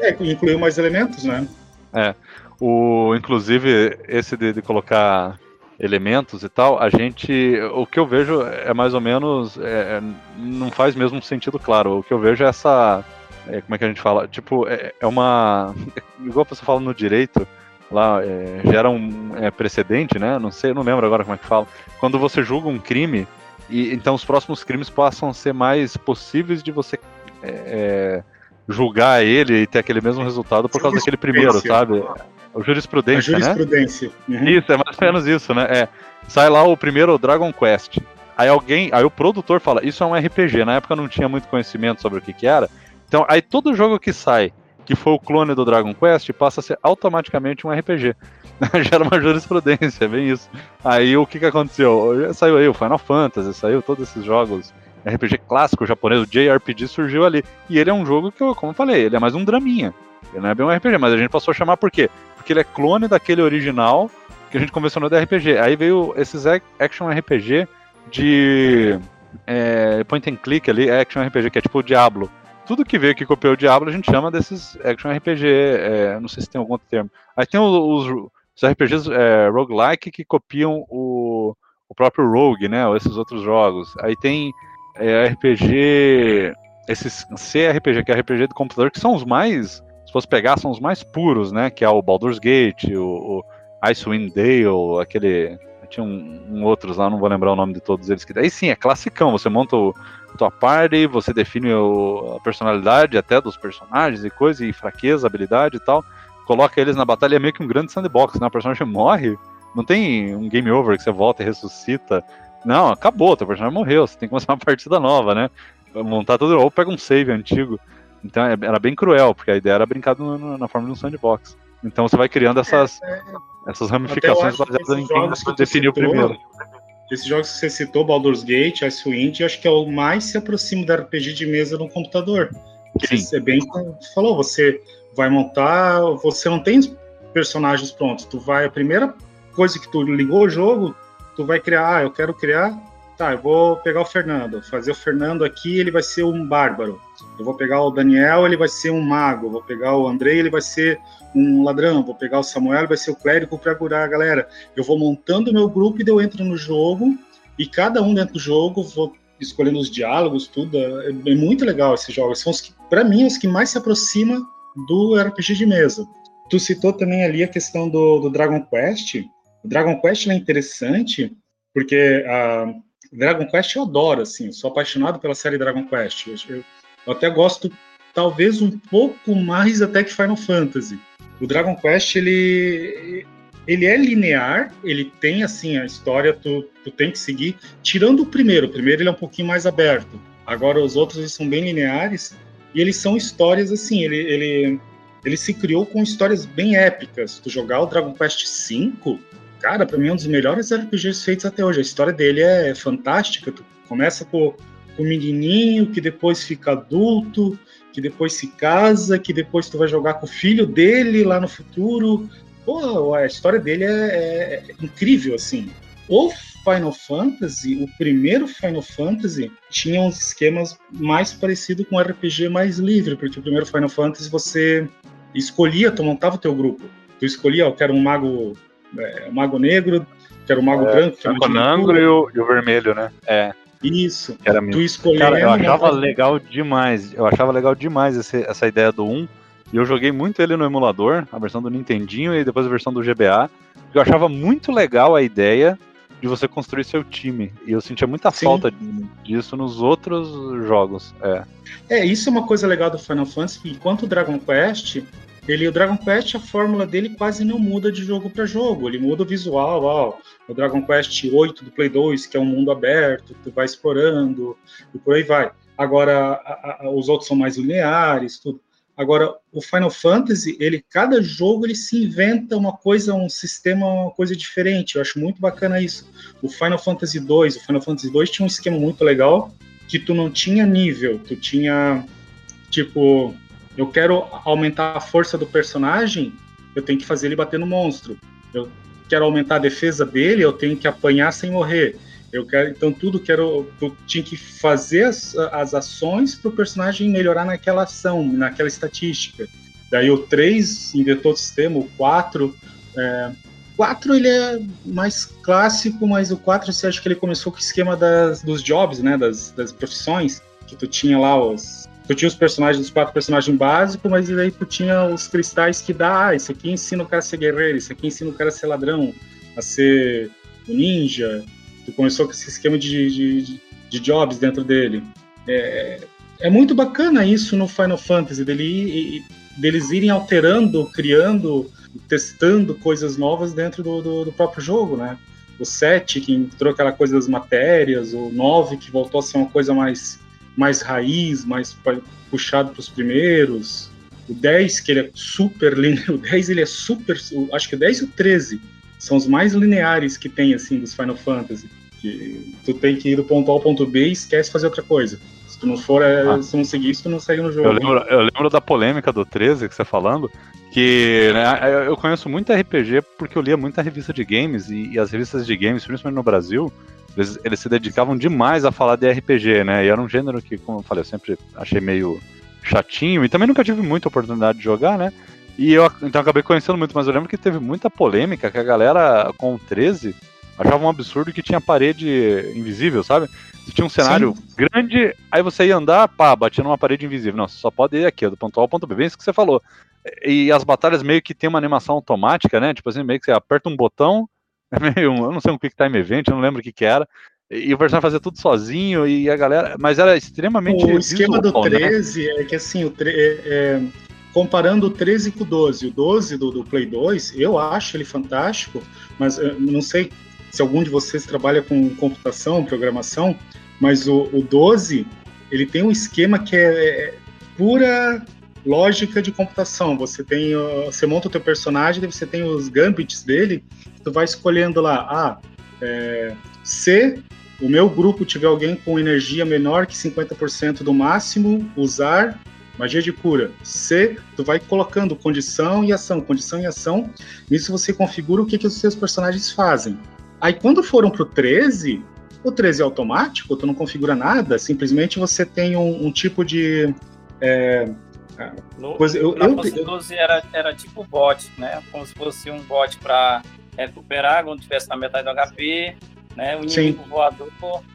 É, incluiu mais elementos, né? É. O, inclusive, esse de, de colocar elementos e tal, a gente. O que eu vejo é mais ou menos. É, não faz mesmo sentido claro. O que eu vejo é essa. É, como é que a gente fala? Tipo, é, é uma. Igual você fala no direito, lá é, gera um é, precedente, né? Não sei, não lembro agora como é que fala. Quando você julga um crime, e então os próximos crimes passam a ser mais possíveis de você é, julgar ele e ter aquele mesmo resultado por causa daquele primeiro, sabe? O jurisprudência, a jurisprudência. Né? Uhum. Isso, é mais ou menos isso, né? É, sai lá o primeiro Dragon Quest. Aí alguém, aí o produtor fala, isso é um RPG. Na época não tinha muito conhecimento sobre o que, que era. Então, aí todo jogo que sai, que foi o clone do Dragon Quest, passa a ser automaticamente um RPG. Gera uma jurisprudência, é bem isso. Aí o que, que aconteceu? Saiu aí o Final Fantasy, saiu todos esses jogos RPG clássico japonês, o JRPG surgiu ali. E ele é um jogo que, como eu falei, ele é mais um draminha. Ele não é bem um RPG, mas a gente passou a chamar por quê? porque ele é clone daquele original que a gente convencionou de RPG. Aí veio esses action RPG de é, point and click ali, action RPG, que é tipo o Diablo. Tudo que veio que copiou o Diablo a gente chama desses action RPG, é, não sei se tem algum outro termo. Aí tem os, os RPGs é, roguelike que copiam o, o próprio Rogue, né, ou esses outros jogos. Aí tem é, RPG, esses CRPG, que é RPG de computador, que são os mais, se fosse pegar, são os mais puros, né, que é o Baldur's Gate, o, o Icewind Dale, aquele tinha um, um, outros lá, não vou lembrar o nome de todos eles. Que aí sim, é classicão. Você monta o, tua party, você define o, a personalidade até dos personagens e coisa, e fraqueza, habilidade e tal. Coloca eles na batalha, é meio que um grande sandbox, né? O personagem morre, não tem um game over que você volta e ressuscita. Não, acabou, teu personagem morreu, você tem que começar uma partida nova, né? Montar tudo, ou pega um save antigo. Então é, era bem cruel, porque a ideia era brincar no, na forma de um sandbox. Então você vai criando essas, é, é essas ramificações baseadas em quem definiu primeiro. Esses jogos que você citou, Baldur's Gate, Icewind, acho que é o mais se aproxima da RPG de mesa no computador. Sim. Você bem falou, você vai montar, você não tem personagens prontos, tu vai, a primeira coisa que tu ligou o jogo, tu vai criar, ah, eu quero criar tá, eu vou pegar o Fernando, fazer o Fernando aqui, ele vai ser um bárbaro. Eu vou pegar o Daniel, ele vai ser um mago. Eu vou pegar o Andrei, ele vai ser um ladrão. Vou pegar o Samuel, ele vai ser o clérigo para curar a galera. Eu vou montando o meu grupo e eu entro no jogo e cada um dentro do jogo vou escolhendo os diálogos, tudo. É, é muito legal esses jogos. São para mim, os que mais se aproximam do RPG de mesa. Tu citou também ali a questão do, do Dragon Quest. O Dragon Quest é interessante porque uh, Dragon Quest eu adoro, assim, sou apaixonado pela série Dragon Quest. Eu, eu, até gosto, talvez, um pouco mais até que Final Fantasy. O Dragon Quest, ele, ele é linear, ele tem, assim, a história, tu, tu tem que seguir, tirando o primeiro. O primeiro ele é um pouquinho mais aberto. Agora, os outros eles são bem lineares, e eles são histórias, assim, ele, ele, ele se criou com histórias bem épicas. Tu jogar o Dragon Quest V cara, para mim é um dos melhores RPGs feitos até hoje. A história dele é fantástica. Tu começa com o menininho que depois fica adulto, que depois se casa, que depois tu vai jogar com o filho dele lá no futuro. Pô, a história dele é, é, é incrível, assim. O Final Fantasy, o primeiro Final Fantasy, tinha uns esquemas mais parecidos com RPG mais livre, porque o primeiro Final Fantasy você escolhia, tu montava o teu grupo. Tu escolhia, eu quero um mago é, o Mago Negro, que era o Mago é, Branco. Que o Conangro e o, e o Vermelho, né? É. Isso. Era tu escolhendo. Cara, eu achava legal demais. Eu achava legal demais esse, essa ideia do 1. E eu joguei muito ele no emulador, a versão do Nintendinho e depois a versão do GBA. Eu achava muito legal a ideia de você construir seu time. E eu sentia muita Sim. falta disso nos outros jogos. É. é, isso é uma coisa legal do Final Fantasy. Enquanto o Dragon Quest, ele, o Dragon Quest, a fórmula dele quase não muda de jogo para jogo. Ele muda o visual, ó, o Dragon Quest 8 do Play 2, que é um mundo aberto, tu vai explorando e por aí vai. Agora, a, a, os outros são mais lineares, tudo. Agora, o Final Fantasy, ele, cada jogo ele se inventa uma coisa, um sistema, uma coisa diferente. Eu acho muito bacana isso. O Final Fantasy 2, o Final Fantasy 2 tinha um esquema muito legal que tu não tinha nível, tu tinha tipo eu quero aumentar a força do personagem, eu tenho que fazer ele bater no monstro. Eu quero aumentar a defesa dele, eu tenho que apanhar sem morrer. Eu quero, então tudo quero, eu tinha que fazer as, as ações para o personagem melhorar naquela ação, naquela estatística. Daí o 3 inventou o sistema, o 4 é, 4 ele é mais clássico, mas o 4 você acha que ele começou com o esquema das, dos jobs, né, das, das profissões, que tu tinha lá os tu tinha os personagens, os quatro personagens básicos, mas aí tu tinha os cristais que dá, ah, isso aqui ensina o cara a ser guerreiro, isso aqui ensina o cara a ser ladrão, a ser um ninja. Tu começou com esse esquema de, de, de jobs dentro dele. É, é muito bacana isso no Final Fantasy, dele, deles irem alterando, criando, testando coisas novas dentro do, do, do próprio jogo, né? O 7, que entrou aquela coisa das matérias, o 9, que voltou a ser uma coisa mais mais raiz, mais puxado para os primeiros. O 10, que ele é super linear, o 10 ele é super, acho que o 10 e o 13 são os mais lineares que tem assim dos Final Fantasy. Que tu tem que ir do ponto A ao ponto B e esquece fazer outra coisa. Se tu não for, é, ah. se não seguir isso, tu não segue no jogo. Eu lembro, eu lembro da polêmica do 13 que você falando, que né, eu conheço muito RPG porque eu lia muita revista de games e, e as revistas de games, principalmente no Brasil, eles, eles, se dedicavam demais a falar de RPG, né? E era um gênero que, como eu falei, eu sempre achei meio chatinho e também nunca tive muita oportunidade de jogar, né? E eu então acabei conhecendo muito, mas eu lembro que teve muita polêmica que a galera com o 13 achava um absurdo que tinha parede invisível, sabe? Você tinha um cenário Sim. grande, aí você ia andar, pá, batia numa parede invisível. Não, você só pode ir aqui, do ponto A ao ponto B. Bem isso que você falou. E as batalhas meio que tem uma animação automática, né? Tipo assim, meio que você aperta um botão, é meio, eu não sei um Quick Time Event, eu não lembro o que que era. E o personagem fazia tudo sozinho e a galera. Mas era extremamente. O esquema visual, do 13 né? é que assim, o tre... é, é, comparando o 13 com o 12, o 12 do, do Play 2, eu acho ele fantástico, mas não sei se algum de vocês trabalha com computação, programação, mas o, o 12 ele tem um esquema que é, é pura lógica de computação. Você tem, você monta o teu personagem, você tem os gambits dele, tu vai escolhendo lá, ah, é, se o meu grupo tiver alguém com energia menor que 50% do máximo, usar magia de cura. Se tu vai colocando condição e ação, condição e ação, nisso você configura o que, que os seus personagens fazem. Aí quando foram pro 13, o 13 é automático, tu não configura nada, simplesmente você tem um, um tipo de. É, no, pois eu, na eu, 12 era, era tipo bot, né? Como se fosse um bot para recuperar quando tivesse na metade do HP, né? O inimigo Sim. voador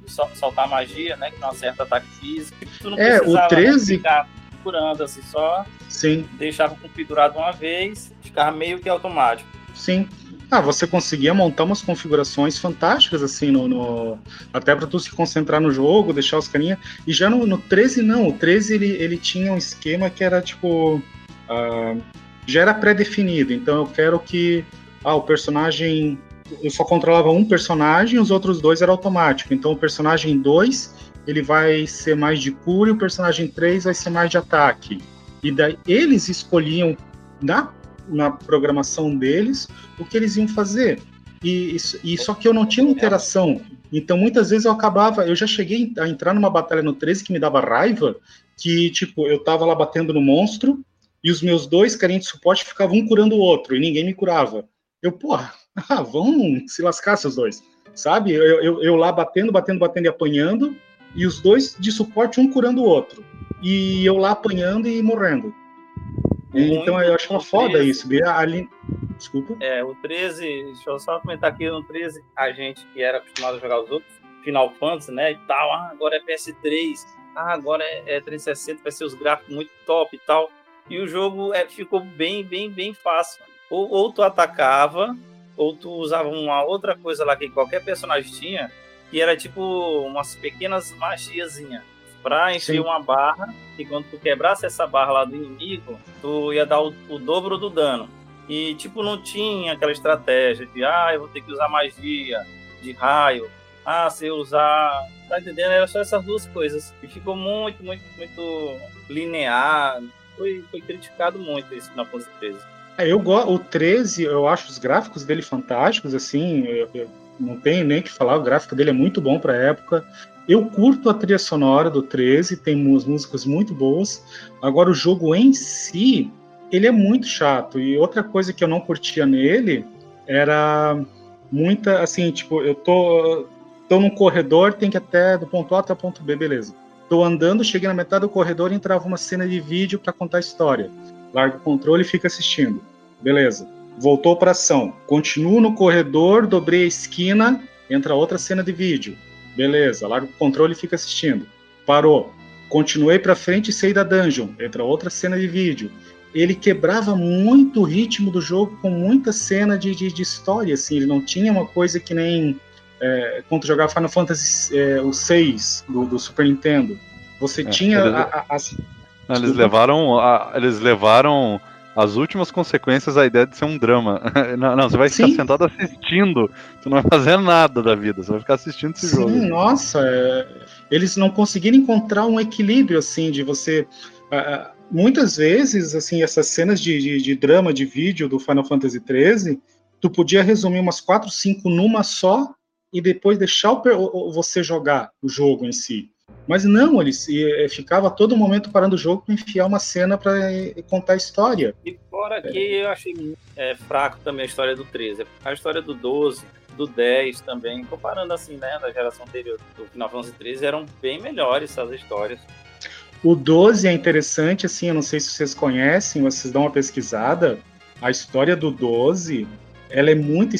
sol, soltar magia, né? Que não acerta ataque físico. Tu não é, o 13 ficar curando assim, só Sim. deixava configurado uma vez, ficava meio que automático. Sim. Ah, você conseguia montar umas configurações fantásticas, assim, no, no até para tu se concentrar no jogo, deixar os carinha. E já no, no 13, não. O 13 ele, ele tinha um esquema que era tipo. Uh, já era pré-definido. Então eu quero que. Ah, o personagem. Eu só controlava um personagem, os outros dois era automático. Então o personagem 2 ele vai ser mais de cura e o personagem 3 vai ser mais de ataque. E daí eles escolhiam na na programação deles o que eles iam fazer. E, e, só que eu não tinha interação. Então muitas vezes eu acabava, eu já cheguei a entrar numa batalha no 13 que me dava raiva, que tipo, eu tava lá batendo no monstro e os meus dois carinhos de suporte ficavam um curando o outro e ninguém me curava. Eu, porra, ah, vão se lascar seus dois. Sabe? Eu, eu, eu lá batendo, batendo, batendo e apanhando, e os dois de suporte um curando o outro. E eu lá apanhando e morrendo. Então eu acho uma foda 13. isso. Ali... Desculpa. É, o 13, deixa eu só comentar aqui no 13, a gente que era acostumado a jogar os outros, Final Fantasy, né, e tal, ah, agora é PS3, ah, agora é, é 360, vai ser os gráficos muito top e tal. E o jogo é, ficou bem, bem, bem fácil. Ou, ou tu atacava, ou tu usava uma outra coisa lá que qualquer personagem tinha, que era tipo umas pequenas magiazinhas para encher Sim. uma barra e quando tu quebrasse essa barra lá do inimigo, tu ia dar o, o, dobro do dano. E tipo não tinha aquela estratégia de ah, eu vou ter que usar magia de raio. Ah, se eu usar, tá entendendo? Era só essas duas coisas. E ficou muito, muito, muito linear. Foi, foi criticado muito isso na Fantasy 13. É, eu o 13, eu acho os gráficos dele fantásticos, assim, eu, eu não tenho nem que falar, o gráfico dele é muito bom para época. Eu curto a trilha sonora do 13, tem umas músicas muito boas. Agora, o jogo em si, ele é muito chato. E outra coisa que eu não curtia nele era muita, assim, tipo, eu tô, tô num corredor, tem que até do ponto A até o ponto B, beleza. Tô andando, cheguei na metade do corredor e entrava uma cena de vídeo para contar a história. Larga o controle e fica assistindo. Beleza. Voltou para ação. Continuo no corredor, dobrei a esquina, entra outra cena de vídeo Beleza, larga o controle e fica assistindo. Parou. Continuei para frente e saí da dungeon. Entra outra cena de vídeo. Ele quebrava muito o ritmo do jogo com muita cena de, de, de história, assim. Ele não tinha uma coisa que nem é, quando jogava Final Fantasy é, o 6 do, do, Super Nintendo. Você é, tinha eles, a, a, a, eles levaram, eles levaram as últimas consequências a ideia de ser um drama. Não, não você vai ficar Sim. sentado assistindo, você não vai fazer nada da vida, você vai ficar assistindo esse Sim, jogo. Nossa, é... eles não conseguiram encontrar um equilíbrio assim de você. Uh, muitas vezes, assim, essas cenas de, de, de, drama de vídeo do Final Fantasy XIII, tu podia resumir umas quatro, cinco numa só e depois deixar o, você jogar o jogo em si. Mas não, ele eh, ficava a todo momento parando o jogo para enfiar uma cena para eh, contar a história. E fora que eu achei é, fraco também a história do 13. A história do 12, do 10 também, comparando assim, né, da geração anterior do Final Fantasy 13, eram bem melhores essas histórias. O 12 é interessante, assim, eu não sei se vocês conhecem, vocês dão uma pesquisada. A história do 12, ela é muito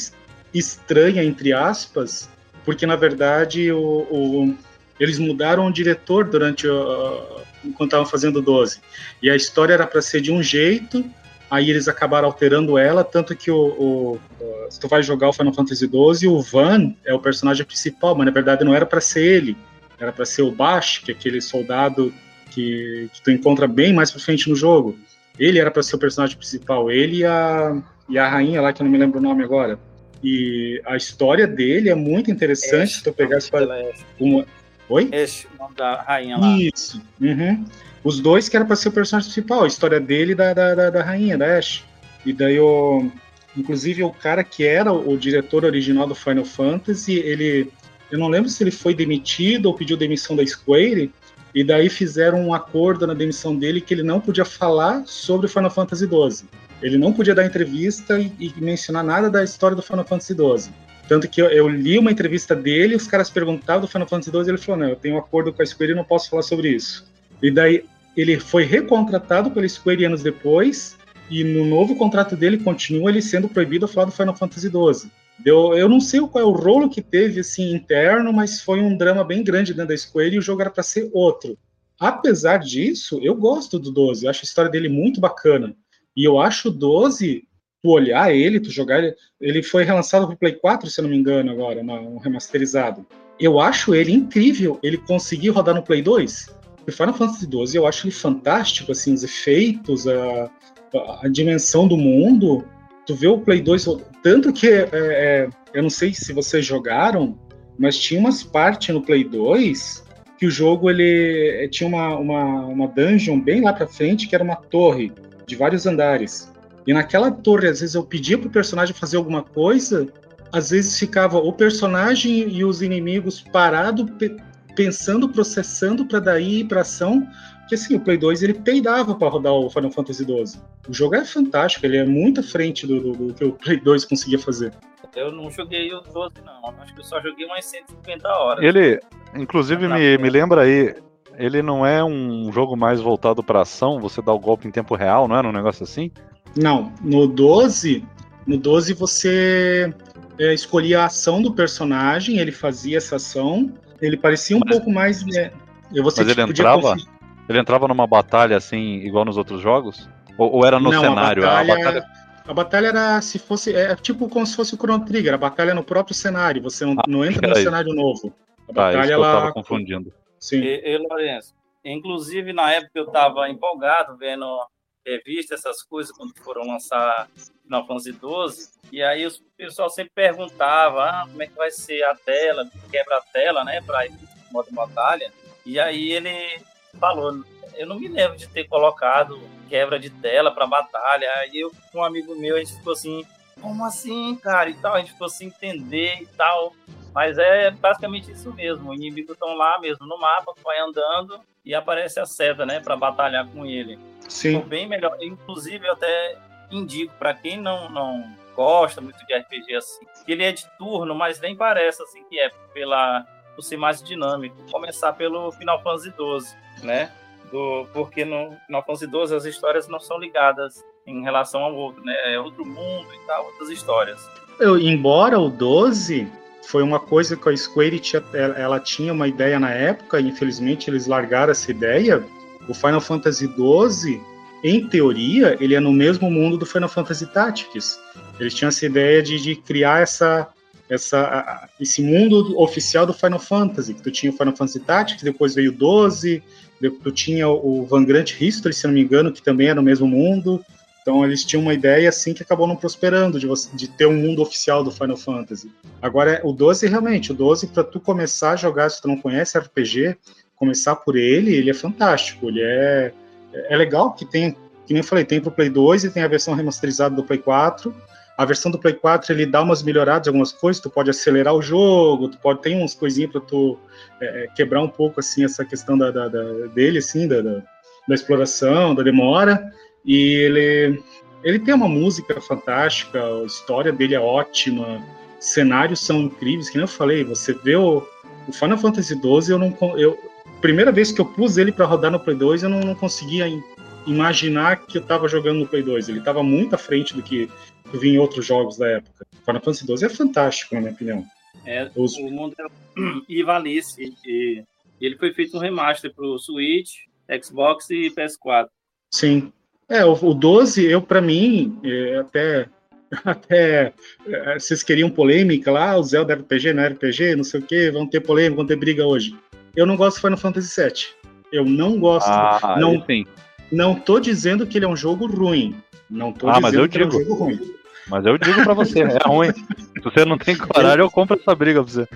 estranha, entre aspas, porque na verdade o, o eles mudaram o diretor durante enquanto estavam fazendo o 12. E a história era para ser de um jeito, aí eles acabaram alterando ela, tanto que o, o, se tu vai jogar o Final Fantasy XII, o Van é o personagem principal, mas na verdade não era para ser ele, era para ser o Bash, que é aquele soldado que, que tu encontra bem mais pra frente no jogo. Ele era para ser o personagem principal, ele e a, e a rainha lá, que eu não me lembro o nome agora. E a história dele é muito interessante, Ash, se tu pegar para uma... Oi? Ash, o nome da rainha lá. Isso. Uhum. Os dois que era para ser o personagem principal, a história dele e da, da, da, da rainha, da Ash. E daí o... Inclusive o cara que era o diretor original do Final Fantasy, ele... Eu não lembro se ele foi demitido ou pediu demissão da Square, e daí fizeram um acordo na demissão dele que ele não podia falar sobre o Final Fantasy XII. Ele não podia dar entrevista e, e mencionar nada da história do Final Fantasy XII. Tanto que eu, eu, li uma entrevista dele, os caras perguntavam do Final Fantasy XII, ele falou: Não, eu tenho um acordo com a Square e não posso falar sobre isso. E daí ele foi recontratado pela Square anos depois, e no novo contrato dele continua ele sendo proibido a falar do Final Fantasy XII. Eu, eu não sei qual é o rolo que teve assim interno, mas foi um drama bem grande dentro da Square e o jogo era para ser outro. Apesar disso, eu gosto do 12, eu acho a história dele muito bacana. E eu acho o 12, tu olhar ele, tu jogar ele, ele foi relançado pro Play 4, se eu não me engano, agora, um remasterizado. Eu acho ele incrível, ele conseguir rodar no Play 2. O Final Fantasy 12, eu acho ele fantástico, assim, os efeitos, a, a, dimensão do mundo, tu vê o Play 2, tanto que é, é, eu não sei se vocês jogaram, mas tinha umas partes no Play 2 que o jogo ele tinha uma, uma, uma dungeon bem lá pra frente que era uma torre de vários andares. E naquela torre, às vezes eu pedia pro personagem fazer alguma coisa, às vezes ficava o personagem e os inimigos parados, pensando, processando para daí ir pra ação, porque assim, o Play 2 ele peidava para rodar o Final Fantasy XII. O jogo é fantástico, ele é muito à frente do, do, do, que o Play 2 conseguia fazer. Eu não joguei o 12, não. Acho que eu só joguei umas 150 horas. Ele, inclusive, me, me lembra aí, ele não é um jogo mais voltado para ação, você dá o golpe em tempo real, não é? Um negócio assim? Não, no 12, no 12 você é, escolhia a ação do personagem, ele fazia essa ação, ele parecia um mas, pouco mais. Né, você mas ele entrava? Ele entrava numa batalha assim, igual nos outros jogos? Ou, ou era no não, cenário? A batalha, a batalha... a batalha... era se fosse. É tipo como se fosse o Chrono Trigger, a batalha é no próprio cenário, você não, ah, não entra no cenário novo. A batalha ah, isso ela. Eu tava confundindo. Sim. E, e Lourenço, inclusive na época eu tava empolgado vendo revista, essas coisas, quando foram lançar Final Fantasy 12, e aí o pessoal sempre perguntava ah, como é que vai ser a tela, quebra a tela, né, para modo batalha. E aí ele falou, eu não me lembro de ter colocado quebra de tela para batalha. Aí eu um amigo meu, a gente ficou assim, como assim, cara? E tal, a gente ficou sem entender e tal. Mas é basicamente isso mesmo. O inimigo estão lá mesmo no mapa, vai andando e aparece a seta, né, para batalhar com ele. Sim. Ficou bem melhor. Inclusive, eu até indico para quem não, não gosta muito de RPG assim, que ele é de turno, mas nem parece assim que é pela por ser mais dinâmico. Começar pelo Final Fantasy XII, né? Do, porque no Final Fantasy XII as histórias não são ligadas em relação ao outro, né? É outro mundo e tal, outras histórias. Eu, embora o 12 foi uma coisa que a Square tinha, ela tinha uma ideia na época, e infelizmente eles largaram essa ideia. O Final Fantasy XII, em teoria, ele é no mesmo mundo do Final Fantasy Tactics. Eles tinham essa ideia de, de criar essa essa, esse mundo oficial do Final Fantasy, tu tinha o Final Fantasy Tactics, depois veio o 12, tu tinha o Vanguard History, se não me engano, que também era no mesmo mundo. Então eles tinham uma ideia assim que acabou não prosperando, de, você, de ter um mundo oficial do Final Fantasy. Agora, o 12 realmente, o 12 para tu começar a jogar, se tu não conhece RPG, começar por ele, ele é fantástico, ele é é legal que tem, que nem eu falei, tem pro Play 2 e tem a versão remasterizada do Play 4, A versão do Play 4 ele dá umas melhoradas, algumas coisas, tu pode acelerar o jogo, tu pode ter umas coisinhas para tu é, quebrar um pouco assim essa questão da, da, da dele assim, da, da, da exploração, da demora. E ele ele tem uma música fantástica, a história dele é ótima, cenários são incríveis, que nem eu falei, você vê o, o Final Fantasy XII, eu não eu primeira vez que eu pus ele para rodar no Play 2, eu não, não conseguia imaginar que eu estava jogando no Play 2. Ele estava muito à frente do que eu vi em outros jogos da época. Final Fantasy XII é fantástico, na minha opinião. É, Os... o mundo é Ivalice, e ele foi feito um remaster para o Switch, Xbox e PS4. Sim. É, o, o 12, eu, para mim, é, até até é, vocês queriam polêmica lá, o Zelda RPG não é RPG, não sei o que, vão ter polêmica, vão ter briga hoje. Eu não gosto de Final Fantasy VII. Eu não gosto. Ah, não, enfim. não tô dizendo que ele é um jogo ruim. Não tô ah, dizendo mas eu que digo. ele é um jogo ruim. Mas eu digo para você, é ruim. Se você não tem coragem, eu compro essa briga pra você.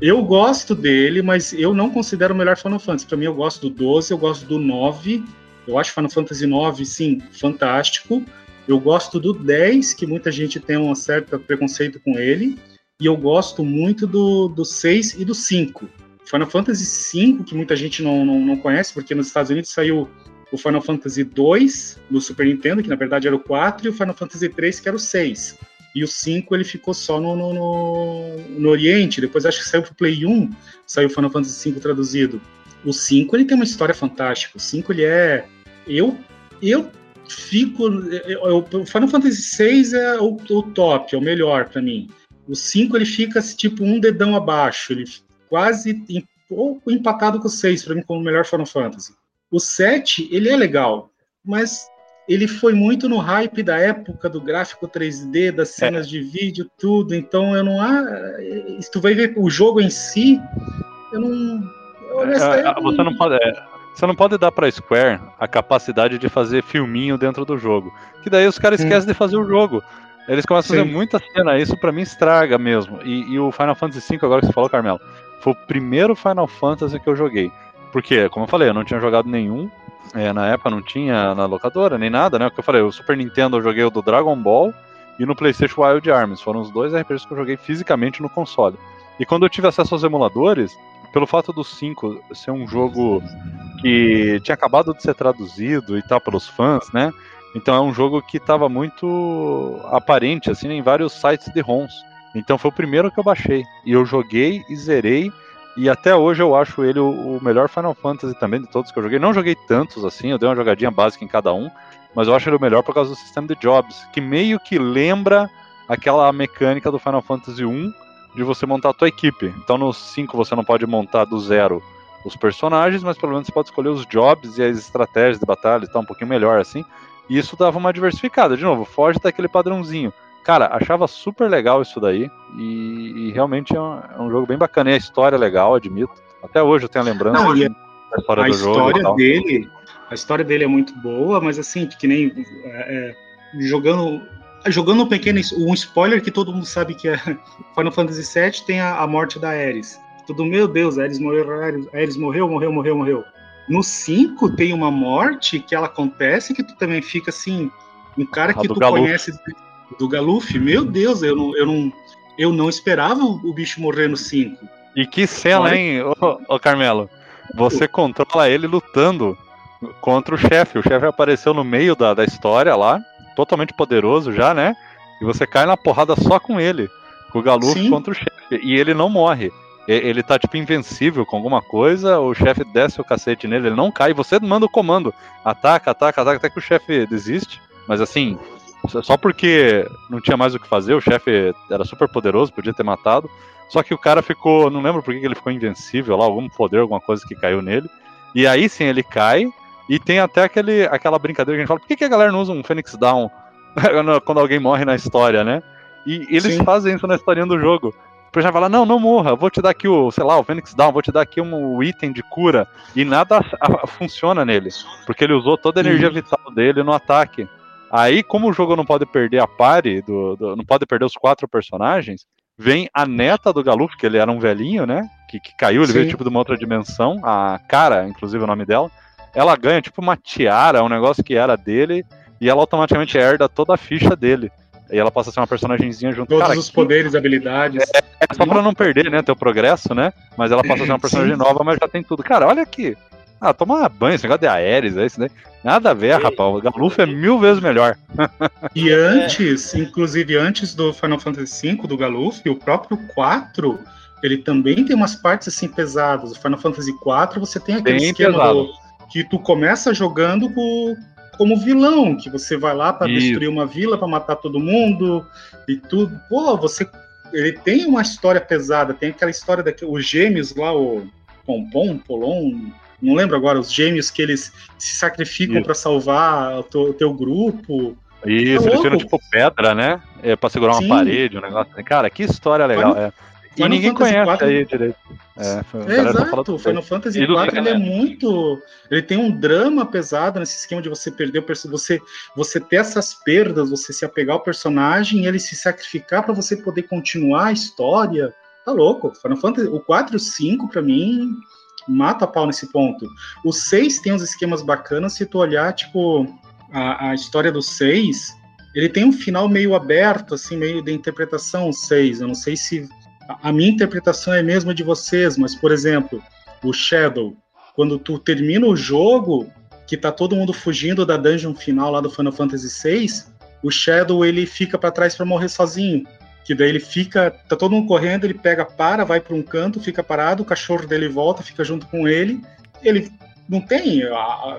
Eu gosto dele, mas eu não considero o melhor Final Fantasy. Para mim, eu gosto do 12, eu gosto do 9. Eu acho Final Fantasy 9, sim, fantástico. Eu gosto do 10, que muita gente tem um certo preconceito com ele. E eu gosto muito do, do 6 e do 5. Final Fantasy V, que muita gente não, não, não conhece, porque nos Estados Unidos saiu o Final Fantasy 2 do Super Nintendo, que na verdade era o 4, e o Final Fantasy 3, que era o 6. E o 5 ele ficou só no, no, no, no Oriente, depois acho que saiu pro Play 1, saiu o Final Fantasy 5 traduzido. O 5 ele tem uma história fantástica, o 5 ele é... Eu, eu fico... o Final Fantasy 6 é o, o top, é o melhor para mim. O 5 ele fica tipo um dedão abaixo, ele quase ou empatado com o 6 para mim como o melhor Final Fantasy. O 7, ele é legal, mas ele foi muito no hype da época do gráfico 3D, das é. cenas é. de vídeo, tudo. Então eu não há. Se tu vai ver o jogo em si, eu não. É, é você não pode. É, você não pode dar para Square a capacidade de fazer filminho dentro do jogo. Que daí os caras esquecem de fazer o jogo. Eles começam Sim. a fazer muita cena, isso para mim estraga mesmo. E, e, o Final Fantasy V, agora que você falou, Carmelo, foi o primeiro Final Fantasy que eu joguei. Porque, como eu falei, eu não tinha jogado nenhum. É, na época não tinha na locadora, nem nada, né? O que eu falei, o Super Nintendo eu joguei o do Dragon Ball e no PlayStation Wild Arms. Foram os dois RPGs que eu joguei fisicamente no console. E quando eu tive acesso aos emuladores, pelo fato do 5 ser um jogo que tinha acabado de ser traduzido e tal pelos fãs, né? Então é um jogo que estava muito aparente, assim, em vários sites de ROMs. Então foi o primeiro que eu baixei. E eu joguei e zerei. E até hoje eu acho ele o, melhor Final Fantasy também de todos que eu joguei. Não joguei tantos assim, eu dei uma jogadinha básica em cada um. Mas eu acho ele o melhor por causa do sistema de jobs, que meio que lembra aquela mecânica do Final Fantasy 1 de você montar a tua equipe. Então no 5 você não pode montar do zero os personagens, mas pelo menos você pode escolher os jobs e as estratégias de batalha e tá um pouquinho melhor assim. E isso dava uma diversificada. De novo, foge daquele padrãozinho. Cara, achava super legal isso daí. E, e realmente é um, é um, jogo bem bacana. E a história é legal, admito. Até hoje eu tenho a lembrança Não, da história a do história jogo. Dele, a história dele é muito boa, mas assim, que nem é, é, jogando. Jogando um pequeno um spoiler que todo mundo sabe que é Final Fantasy VII tem a, a morte da Ares. Tudo, meu Deus, Ares morreu, Ares, morreu, morreu, morreu, morreu. No 5 tem uma morte que ela acontece que tu também fica assim, um cara que tu Galuf. conhece do Galuf, meu Deus, eu não, eu não, eu não esperava o bicho morrer no 5. E que cena, hein, ô, ô, Carmelo? Você controla ele lutando contra o chefe. O chefe apareceu no meio da, da história lá, totalmente poderoso já, né? E você cai na porrada só com ele, com o Galuf Sim. contra o chefe. E ele não morre ele tá tipo invencível com alguma coisa, o chefe desce o cacete nele, ele não cai, você manda o comando, ataca, ataca, ataca, até que o chefe desiste. Mas assim, só porque não tinha mais o que fazer, o chefe era super poderoso, podia ter matado. Só que o cara ficou, não lembro por que ele ficou invencível lá, algum poder, alguma coisa que caiu nele. E aí sim ele cai, e tem até aquele, aquela brincadeira que a gente fala, por que, que a galera não usa um Phoenix Down quando alguém morre na história, né? E eles Sim. fazem isso na historinha do jogo. O personagem fala, não, não morra, vou te dar aqui o, sei lá, o Phoenix Down, vou te dar aqui um item de cura. E nada a, a, funciona nele, porque ele usou toda a energia uhum. vital dele no ataque. Aí, como o jogo não pode perder a pare, do, do, não pode perder os quatro personagens, vem a neta do Galuf, que ele era um velhinho, né? Que, que caiu, ele Sim. veio tipo de uma outra dimensão, a Cara, inclusive o nome dela. Ela ganha tipo uma tiara, um negócio que era dele, e ela automaticamente herda toda a ficha dele. E ela passa a ser uma personagemzinha junto. Todos Cara, os que- poderes, habilidades. É só pra não perder, né, teu progresso, né? Mas ela passa a ser uma personagem Sim. nova, mas já tem tudo. Cara, olha aqui. Ah, toma banho, esse negócio de Aéres, é isso daí. Nada a ver, Ei. rapaz. O Galuf é mil vezes melhor. E antes, inclusive antes do Final Fantasy V, do Galuf, o próprio 4, ele também tem umas partes assim pesadas. O Final Fantasy IV, você tem aquele Bem esquema do, que tu começa jogando com- como vilão, que você vai lá para destruir uma vila, para matar todo mundo e tudo. Pô, você ele tem uma história pesada, tem aquela história daqueles gêmeos lá, o Pompom, Polon, não lembro agora, os gêmeos que eles se sacrificam para salvar o teu, o teu grupo. Isso, eles louco. tiram tipo pedra, né? É, pra segurar uma Sim. parede, um negócio assim. Cara, que história legal. É. E ninguém conhece IV aí direito. É, foi- É, exato, Final Fantasy IV ele é muito. Ele tem um drama pesado nesse esquema de você perder o você você ter essas perdas, você se apegar ao personagem e ele se sacrificar para você poder continuar a história. Tá louco. Final Fantasy, o 4 e o 5, pra mim, mata a pau nesse ponto. O 6 tem uns esquemas bacanas, se tu olhar, tipo, a, a história do 6, ele tem um final meio aberto, assim, meio de interpretação, o 6. Eu não sei se a- minha interpretação é a mesma de vocês, mas, por exemplo, o Shadow, quando tu termina o jogo, que tá todo mundo fugindo da dungeon final lá do Final Fantasy VI, o Shadow ele fica para trás para morrer sozinho. Que daí ele fica, tá todo mundo correndo, ele pega, para, vai para um canto, fica parado, o cachorro dele volta, fica junto com ele, ele não tem,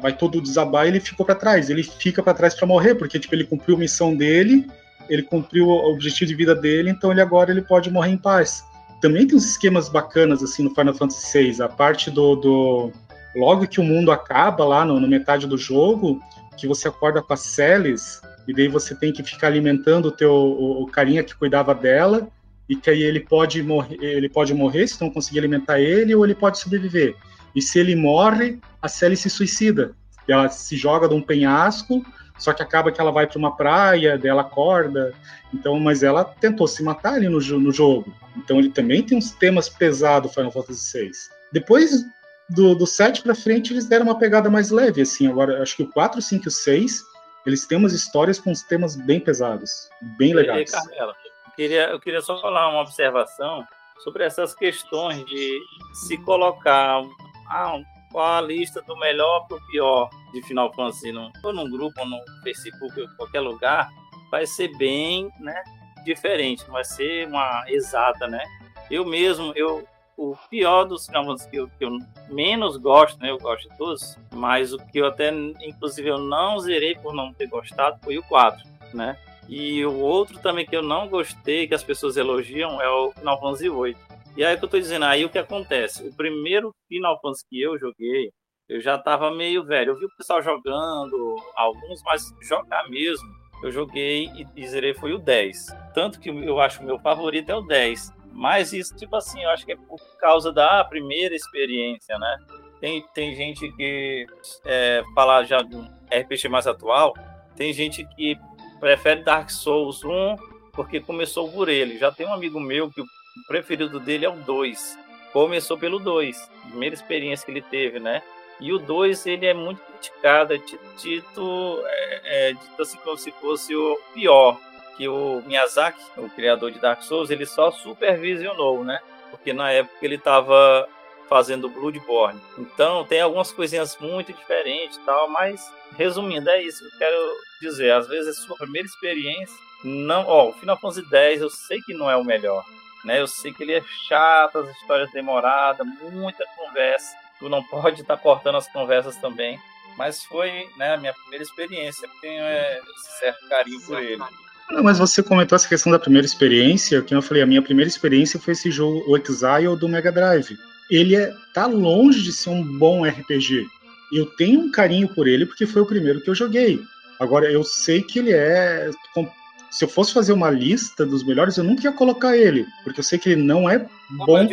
vai todo desabar, ele ficou para trás, ele fica para trás para morrer, porque tipo ele cumpriu a missão dele, ele cumpriu o objetivo de vida dele, então ele agora ele pode morrer em paz. Também tem uns esquemas bacanas assim no Final Fantasy VI, a parte do, do logo que o mundo acaba lá no, no metade do jogo, que você acorda com a Celis e daí você tem que ficar alimentando o teu o, o carinha que cuidava dela e que aí ele pode morrer, ele pode morrer se não conseguir alimentar ele ou ele pode sobreviver. E se ele morre, a Celis se suicida. Ela se joga de um penhasco, só que acaba que ela vai para uma praia, dela acorda. Então, mas ela tentou se matar ali no, no jogo. Então ele também tem uns temas pesados Final Fantasy VI. Depois do, do 7 para frente, eles deram uma pegada mais leve, assim. Agora, acho que o 4, 5 e o 6, eles têm umas histórias com uns temas bem pesados, bem legais. E, Carmela, eu queria, eu queria só falar uma observação sobre essas questões de se colocar ah, qual a lista do melhor para o pior de Final Fantasy, no, ou num grupo, ou no Facebook, ou em qualquer lugar, vai ser bem né, diferente, não vai ser uma exata, né? Eu mesmo, eu o pior dos Final Fantasy que eu, que eu menos gosto, né? Eu gosto de todos, mas o que eu até, inclusive, eu não zerei por não ter gostado foi o 4, né? E o outro também que eu não gostei, que as pessoas elogiam, é o Final Fantasy VIII. E aí que eu tô dizendo, aí o que acontece? O primeiro Final Fantasy que eu joguei, eu já tava meio velho. Eu vi o pessoal jogando, alguns, mas jogar mesmo, eu joguei e, e zerei foi o 10. Tanto que eu acho que o meu favorito é o 10. Mas isso, tipo assim, eu acho que é por causa da primeira experiência, né? Tem, tem gente que é, falar já de um RPG mais atual, tem gente que prefere Dark Souls 1 porque começou por ele. Já tem um amigo meu que o preferido dele é o 2. Começou pelo 2, primeira experiência que ele teve, né? E o 2 ele é muito criticado, é dito, é, é, dito assim como se fosse o pior. Que o Miyazaki, o criador de Dark Souls, ele só supervisionou, né? Porque na época ele estava fazendo Bloodborne. Então tem algumas coisinhas muito diferentes tal, mas resumindo, é isso que eu quero dizer. Às vezes a sua primeira experiência não, ó, o Final Fantasy X eu sei que não é o melhor, né? Eu sei que ele é chato, as histórias demoradas, muita conversa. Tu não pode estar cortando as conversas também, mas foi, né, a minha primeira experiência. Tenho é, certo carinho por ele. Não, mas você comentou essa questão da primeira experiência, que eu falei, a minha primeira experiência foi esse jogo, o Exile do Mega Drive. Ele é, tá longe de ser um bom RPG. Eu tenho um carinho por ele porque foi o primeiro que eu joguei. Agora, eu sei que ele é. Se eu fosse fazer uma lista dos melhores, eu nunca ia colocar ele, porque eu sei que ele não é Não, bom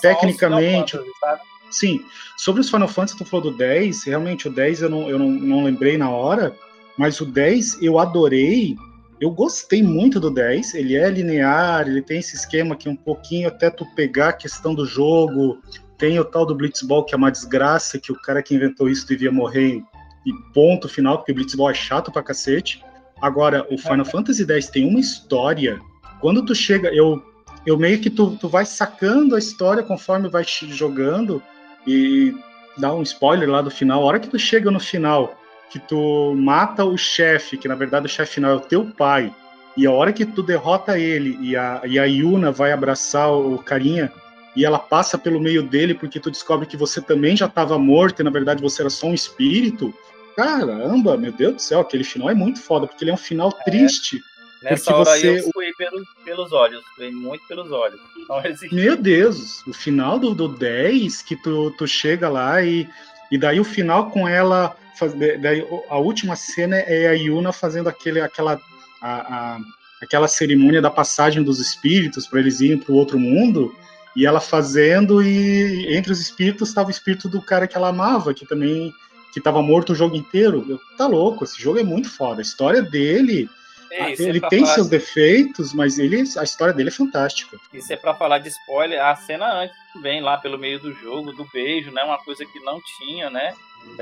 tecnicamente. Fantasy? Sim, sobre os Final Fantasy, tu falou do 10, realmente o 10 eu não, eu não, não lembrei na hora, mas o 10 eu adorei, eu gostei muito do 10, ele é linear, ele tem esse esquema que um pouquinho até tu pegar a questão do jogo, tem o tal do Blitzball que é uma desgraça, que o cara que inventou isso devia morrer e ponto final, porque o Blitzball é chato pra cacete, Agora, o Final Fantasy X tem uma história. Quando tu chega, eu, eu meio que tu, tu vai sacando a história conforme vai jogando e dá um spoiler lá do final. A hora que tu chega no final, que tu mata o chefe, que na verdade o chefe final é o teu pai, e a hora que tu derrota ele e a, e a Yuna vai abraçar o carinha e ela passa pelo meio dele porque tu descobre que você também já estava morto e na verdade você era só um espírito. Caramba, meu Deus do céu, aquele final é muito foda, porque ele é um final é. triste. Nessa hora você... eu fui pelos, pelos olhos, fui muito pelos olhos. Meu Deus, o final do, do 10, que tu, tu chega lá e, e daí o final com ela. Daí, a última cena é a Yuna fazendo aquele, aquela, a, a, aquela cerimônia da passagem dos espíritos para eles irem para o outro mundo. E ela fazendo, e entre os espíritos estava o espírito do cara que ela amava, que também que estava morto o jogo inteiro. Eu, tá louco, esse jogo é muito foda. A história dele é, ele é tem falar... seus defeitos, mas ele, a história dele é fantástica. Isso é para falar de spoiler, a cena antes vem lá pelo meio do jogo, do beijo, né? Uma coisa que não tinha, né?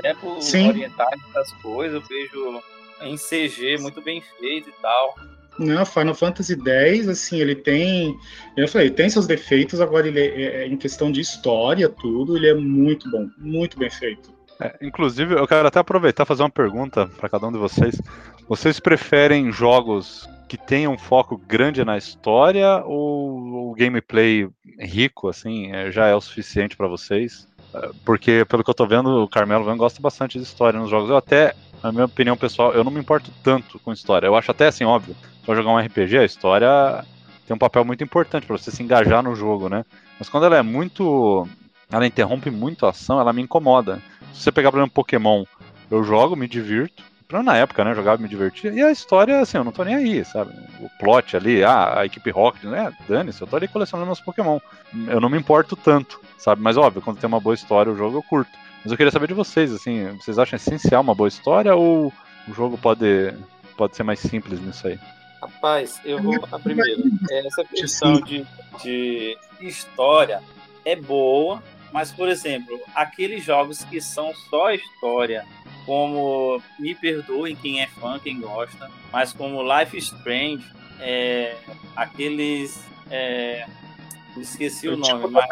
É por Sim. orientar essas coisas, o beijo em CG, muito bem feito e tal. Não, Final Fantasy X, assim, ele tem. Eu falei, tem seus defeitos, agora ele é, é, em questão de história, tudo, ele é muito bom, muito bem feito. É, inclusive, eu quero até aproveitar e fazer uma pergunta para cada um de vocês. Vocês preferem jogos que tenham um foco grande na história ou o gameplay rico, assim, é, já é o suficiente para vocês? É, porque, pelo que eu tô vendo, o Carmelo Van gosta bastante de história nos jogos. Eu até, na minha opinião pessoal, eu não me importo tanto com história. Eu acho até assim, óbvio, eu jogar um RPG, a história tem um papel muito importante para você se engajar no jogo, né? Mas quando ela é muito. Ela interrompe muito a ação, ela me incomoda. Se você pegar, por exemplo, Pokémon, eu jogo, me divirto. Na época, né? Jogava, me divertia. E a história, assim, eu não tô nem aí, sabe? O plot ali, ah, a equipe Rocket, né? Dane-se, eu tô ali colecionando meus Pokémon. Eu não me importo tanto, sabe? Mas óbvio, quando tem uma boa história, o jogo eu curto. Mas eu queria saber de vocês, assim, vocês acham essencial uma boa história ou o jogo pode, pode ser mais simples nisso aí? Rapaz, eu vou. Primeiro, essa questão de, de história é boa, mas, por exemplo, aqueles jogos que são só história, como Me Perdoem quem é fã, quem gosta, mas como Life is Strange, é, aqueles. É, esqueci o nome, mas.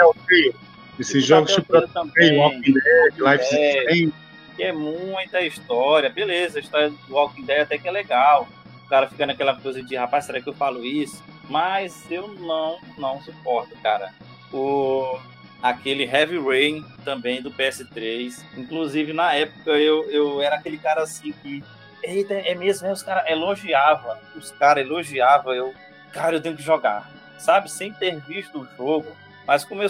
Esses jogos tipo também, Walking Dead, Life is Strange. Que é muita história, beleza, a história do Walking Dead até que é legal. O cara fica naquela coisa de, rapaz, será que eu falo isso? Mas eu não, não suporto, cara. O, aquele Heavy Rain também do PS3. Inclusive, na época, eu, eu era aquele cara assim que. Eita, é mesmo, né? Os caras elogiavam. Os caras elogiavam. Eu, cara, eu tenho que jogar. Sabe? Sem ter visto o jogo. Mas come,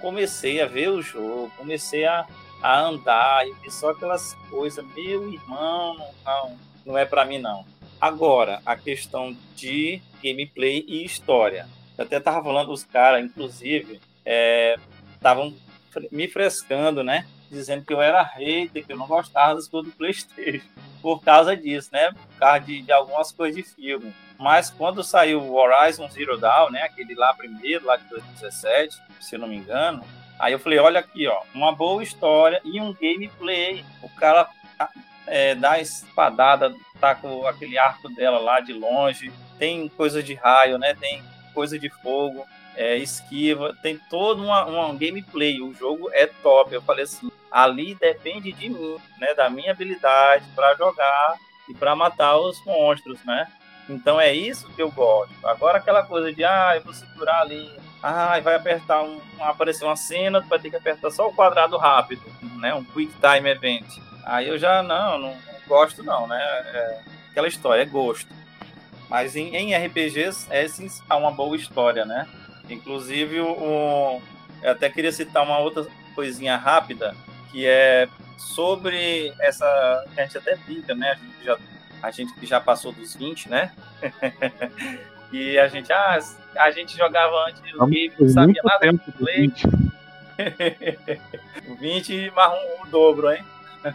comecei a ver o jogo, comecei a, a andar e só aquelas coisas. Meu irmão, não, não é para mim, não. Agora, a questão de gameplay e história. Eu até tava falando os caras, inclusive, é, estavam me frescando, né? Dizendo que eu era hater, que eu não gostava das coisas do PlayStation. Por causa disso, né? Por causa de, de algumas coisas de filme. Mas quando saiu o Horizon Zero Dawn, né? Aquele lá primeiro, lá de 2017, se não me engano. Aí eu falei, olha aqui, ó, uma boa história e um gameplay. O cara é, dá a espadada, tá com aquele arco dela lá de longe. Tem coisa de raio, né? Tem coisa de fogo é, esquiva, tem todo uma gameplay. O jogo é top. Eu falei assim, ali depende de mim, né, da minha habilidade para jogar e para matar os monstros, né? Então é isso que eu gosto. Agora aquela coisa de ah, eu vou segurar ali, ah, vai apertar um, aparecer uma cena, tu vai ter que apertar só o quadrado rápido, né? Um quick time event. Aí eu já não, não, não gosto não, né? É, aquela história é gosto. Mas em, em RPGs é sim uma boa história, né? Inclusive, o, eu até queria citar uma outra coisinha rápida, que é sobre essa. Que a gente até brinca, né? A gente, já, a gente que já passou dos 20, né? e a gente, ah, a gente jogava antes o game, não sabia nada do play. 20. 20 mais um, o dobro, hein?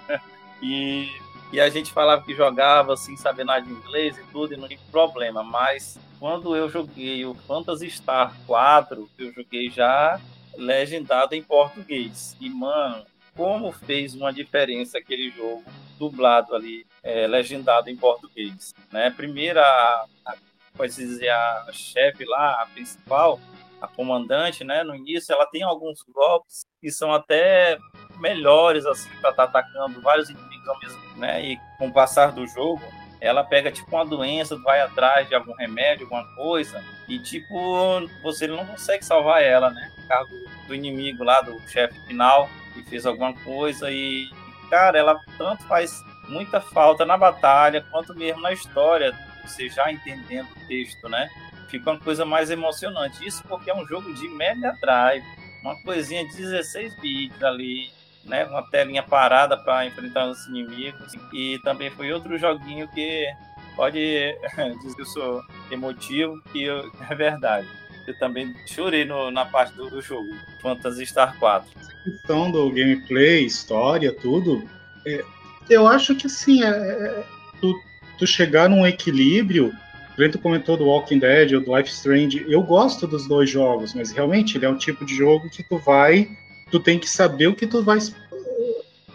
e e a gente falava que jogava assim, saber nada de inglês e tudo, e não tinha problema. Mas quando eu joguei o Phantasy Star 4, eu joguei já legendado em português. E, mano, como fez uma diferença aquele jogo dublado ali, é, legendado em português. Né? Primeiro, a, pode dizer, a chefe lá, a principal, a comandante, né? No início, ela tem alguns golpes que são até melhores, assim, para estar tá atacando vários inimigos ao mesmo tempo, né? E com o passar do jogo, ela pega tipo uma doença, vai atrás de algum remédio, alguma coisa, e tipo, você não consegue salvar ela, né? Por causa do, do inimigo lá, do chefe final, que fez alguma coisa, e, cara, ela tanto faz muita falta na batalha, quanto mesmo na história, você já entendendo o texto, né? Fica uma coisa mais emocionante. Isso porque é um jogo de Mega Drive, uma coisinha de 16 bits ali, né, uma telinha parada para enfrentar os inimigos. E também foi outro joguinho que pode dizer que eu sou emotivo, que eu, é verdade. Eu também chorei no, na parte do, do, jogo, Phantasy Star 4. Questão do gameplay, história, tudo, é, eu acho que assim, é, é, tu, tu chegar num equilíbrio. Brento comentou do Walking Dead ou do Life Strange. Eu gosto dos dois jogos, mas realmente ele é um tipo de jogo que tu vai tu tem que saber o que tu vai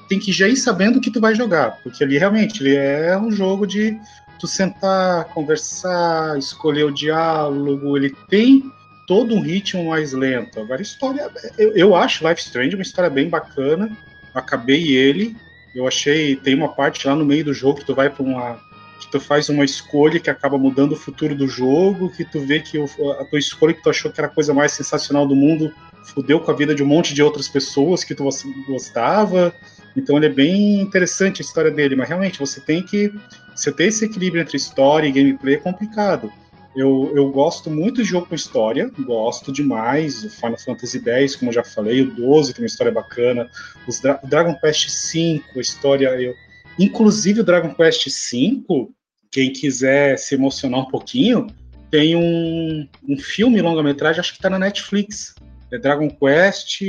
tem que já ir sabendo o que tu vai jogar, porque ali realmente ele é um jogo de tu sentar, conversar, escolher o diálogo, ele tem todo um ritmo mais lento. Agora, história, eu, eu acho Life Strange uma história bem bacana. Acabei ele, eu achei tem uma parte lá no meio do jogo que tu vai para uma que tu faz uma escolha que acaba mudando o futuro do jogo, que tu vê que o, a tua escolha que tu achou que era a coisa mais sensacional do mundo fudeu com a vida de um monte de outras pessoas que tu gostava. Então ele é bem interessante a história dele, mas realmente você tem que você ter esse equilíbrio entre história e gameplay é complicado. Eu, eu gosto muito de jogo com história, gosto demais. O Final Fantasy X, como eu já falei, o 12 tem uma história bacana. Os Dra Dragon Quest V, a história. Eu, inclusive o Dragon Quest V, quem quiser se emocionar um pouquinho, tem um, um filme longa-metragem, acho que está na Netflix, é Dragon Quest,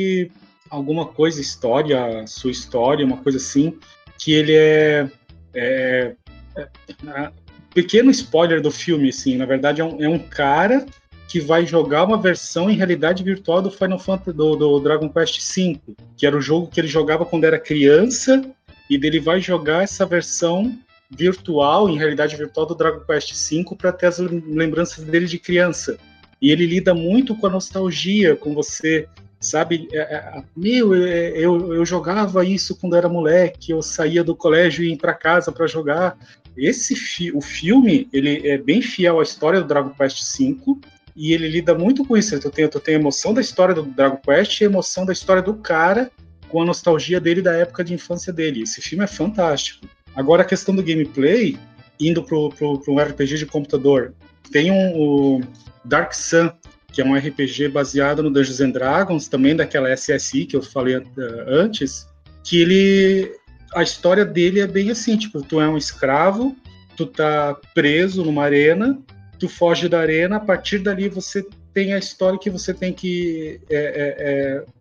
alguma coisa, história, sua história, uma coisa assim, que ele é, é, é, é pequeno spoiler do filme, assim, na verdade é um, é um, cara que vai jogar uma versão em realidade virtual do Final Fantasy do, do, Dragon Quest V, que era o jogo que ele jogava quando era criança, e dele vai jogar essa versão virtual, em realidade virtual do Dragon Quest V para ter as lembranças dele de criança e ele lida muito com a nostalgia, com você, sabe? É, é, meu, é, eu, eu jogava isso quando era moleque, eu saía do colégio e ia para casa para jogar. Esse fi o filme, ele é bem fiel à história do Dragon Quest V, e ele lida muito com isso. Tu tem, tu tem a emoção da história do Dragon Quest e a emoção da história do cara com a nostalgia dele da época de infância dele. Esse filme é fantástico. Agora, a questão do gameplay, indo pro um RPG de computador, tem um, Dark Sun, que é um RPG baseado no Dungeons and Dragons, também daquela SSI que eu falei uh, antes, que ele a história dele é bem assim, tipo, tu é um escravo, tu tá preso numa arena, tu foge da arena, a partir dali você tem a história que você tem que é, é,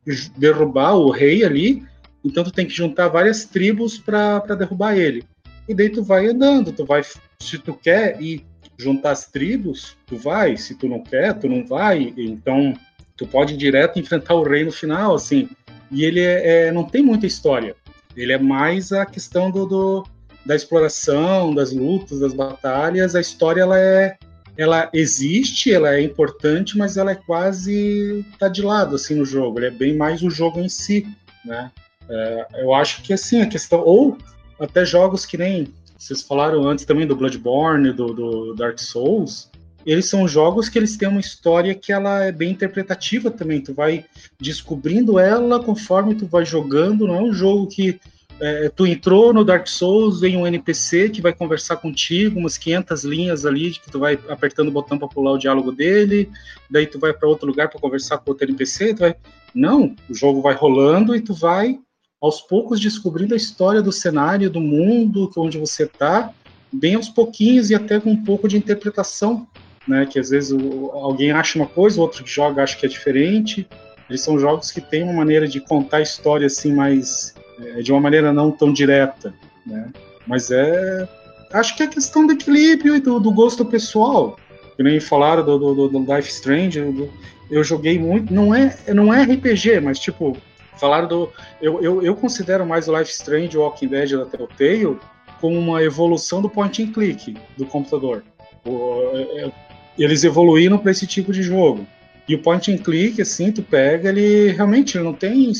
é, derrubar o rei ali, então tu tem que juntar várias tribos para derrubar ele. E daí tu vai andando, tu vai, se tu quer ir juntar as tribos, tu vai, se tu não quer, tu não vai, então tu pode ir direto enfrentar o rei no final, assim. E ele é, é, não tem muita história. Ele é mais a questão do, do, da exploração, das lutas, das batalhas. A história ela é, ela existe, ela é importante, mas ela é quase tá de lado assim no jogo. Ele é bem mais o jogo em si, né? É, eu acho que assim a questão ou até jogos que nem vocês falaram antes também do Bloodborne, do, do Dark Souls. Eles são jogos que eles têm uma história que ela é bem interpretativa também. Tu vai descobrindo ela conforme tu vai jogando. Não é um jogo que é, tu entrou no Dark Souls, vem um NPC que vai conversar contigo, umas 500 linhas ali, que tu vai apertando o botão para pular o diálogo dele, daí tu vai para outro lugar para conversar com outro NPC, vai... Não, o jogo vai rolando e tu vai aos poucos descobrindo a história do cenário, do mundo onde você está, bem aos pouquinhos e até com um pouco de interpretação, né? Que às vezes alguém acha uma coisa, o outro que joga acha que é diferente. Eles são jogos que têm uma maneira de contar a história assim mais é, de uma maneira não tão direta, né? Mas é acho que é questão do equilíbrio e do, do gosto pessoal. Que nem falaram do, do, do Life Strange, eu, eu joguei muito. Não é, não é RPG, mas tipo, Falaram do. Eu, eu, eu considero mais o Life Strange o Walking Dead da Telltale como uma evolução do point and click do computador. O, é, é eles evoluíram para esse tipo de jogo. E o point and click, assim, tu pega, ele realmente não tem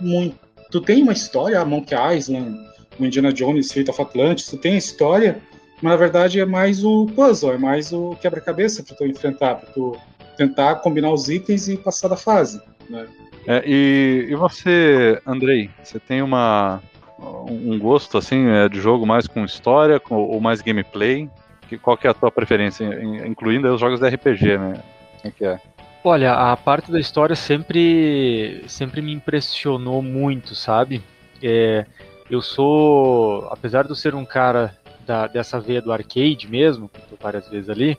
muito. Tu tem uma história, a Monkey Island, o Indiana Jones, Fate of Atlantis, tu tem a história, mas na verdade é mais o puzzle, é mais o quebra-cabeça para tu enfrentar, para tu tentar combinar os itens e passar da fase. Né? É, e, e você, Andrei, você tem uma, um gosto assim é, de jogo mais com história com, ou mais gameplay? Que, qual que é a tua preferência, incluindo os jogos de RPG, né? É que é? Olha, a parte da história sempre, sempre me impressionou muito, sabe? É, eu sou, apesar de eu ser um cara da, dessa veia do arcade mesmo, várias vezes ali,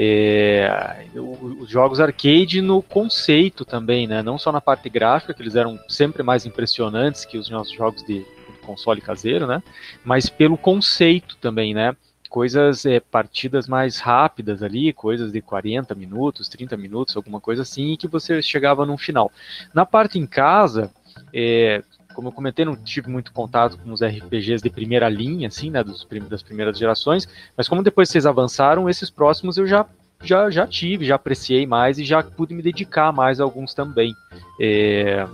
é, os jogos arcade no conceito também, né? Não só na parte gráfica, que eles eram sempre mais impressionantes que os nossos jogos de, console caseiro, né? Mas pelo conceito também, né? Coisas, é, partidas mais rápidas ali, coisas de 40 minutos, 30 minutos, alguma coisa assim, que você chegava no final. Na parte em casa, é, como eu comentei, não tive muito contato com os RPGs de primeira linha, assim, né, dos, das primeiras gerações, mas como depois vocês avançaram, esses próximos eu já já, já tive, já apreciei mais e já pude me dedicar mais a alguns também. É,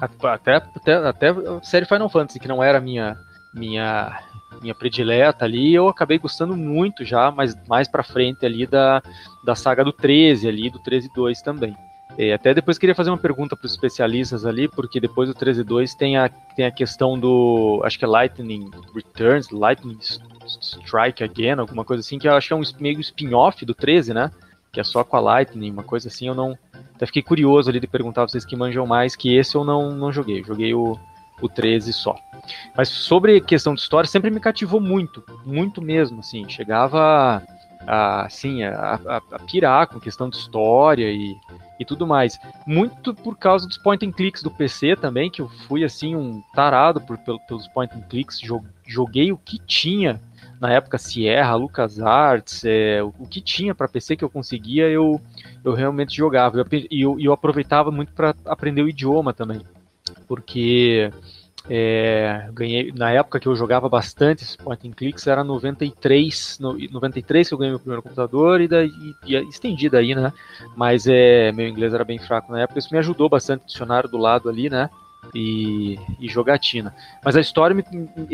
até, até, até a série Final Fantasy, que não era minha minha minha predileta ali, eu acabei gostando muito já, mas mais para frente ali da, da saga do 13 ali, do 13 2 também. É, até depois queria fazer uma pergunta para os especialistas ali, porque depois do 13.2 tem a, tem a questão do. Acho que é Lightning Returns, Lightning Strike Again, alguma coisa assim, que eu acho que é um meio spin-off do 13, né? Que é só com a Lightning, uma coisa assim. Eu não. Até fiquei curioso ali de perguntar a vocês que manjam mais, que esse eu não, não joguei. joguei o, o 13 só. Mas sobre questão de história, sempre me cativou muito, muito mesmo, assim. Chegava a, assim, a, a, a pirar com questão de história e e tudo mais. Muito por causa dos point and clicks do PC também, que eu fui assim um tarado por, pelos point and clicks, joguei o que tinha na época Sierra, LucasArts, é, o, o que tinha para PC que eu conseguia, eu, eu realmente jogava. E eu, eu, eu aproveitava muito para aprender o idioma também. Porque é, ganhei, na época que eu jogava bastante point and clicks, era 93, no, 93 que eu ganhei meu primeiro computador e, daí, e, e estendi daí, né? Mas é, meu inglês era bem fraco na época, isso me ajudou bastante, dicionário do lado ali, né? E, e jogatina. Mas a história me,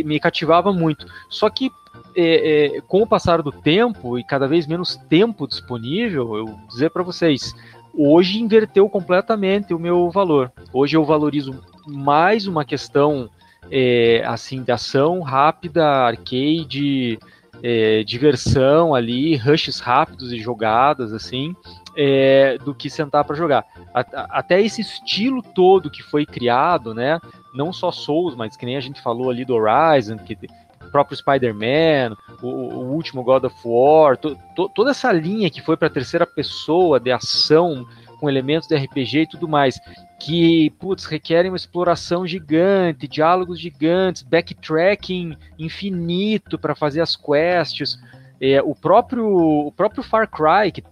me cativava muito. Só que é, é, com o passar do tempo e cada vez menos tempo disponível, eu vou dizer para vocês, hoje inverteu completamente o meu valor. Hoje eu valorizo mais uma questão é, assim de ação rápida, arcade, é, diversão ali, rushes rápidos e jogadas assim, é, do que sentar para jogar. Até esse estilo todo que foi criado, né? Não só Souls, mas que nem a gente falou ali do Horizon, que o próprio Spider-Man, o, o, último God of War, to, to, toda essa linha que foi para terceira pessoa de ação com elementos de RPG e tudo mais, que, putz, requerem uma exploração gigante, diálogos gigantes, backtracking infinito para fazer as quests. É, o, próprio, o próprio Far Cry, que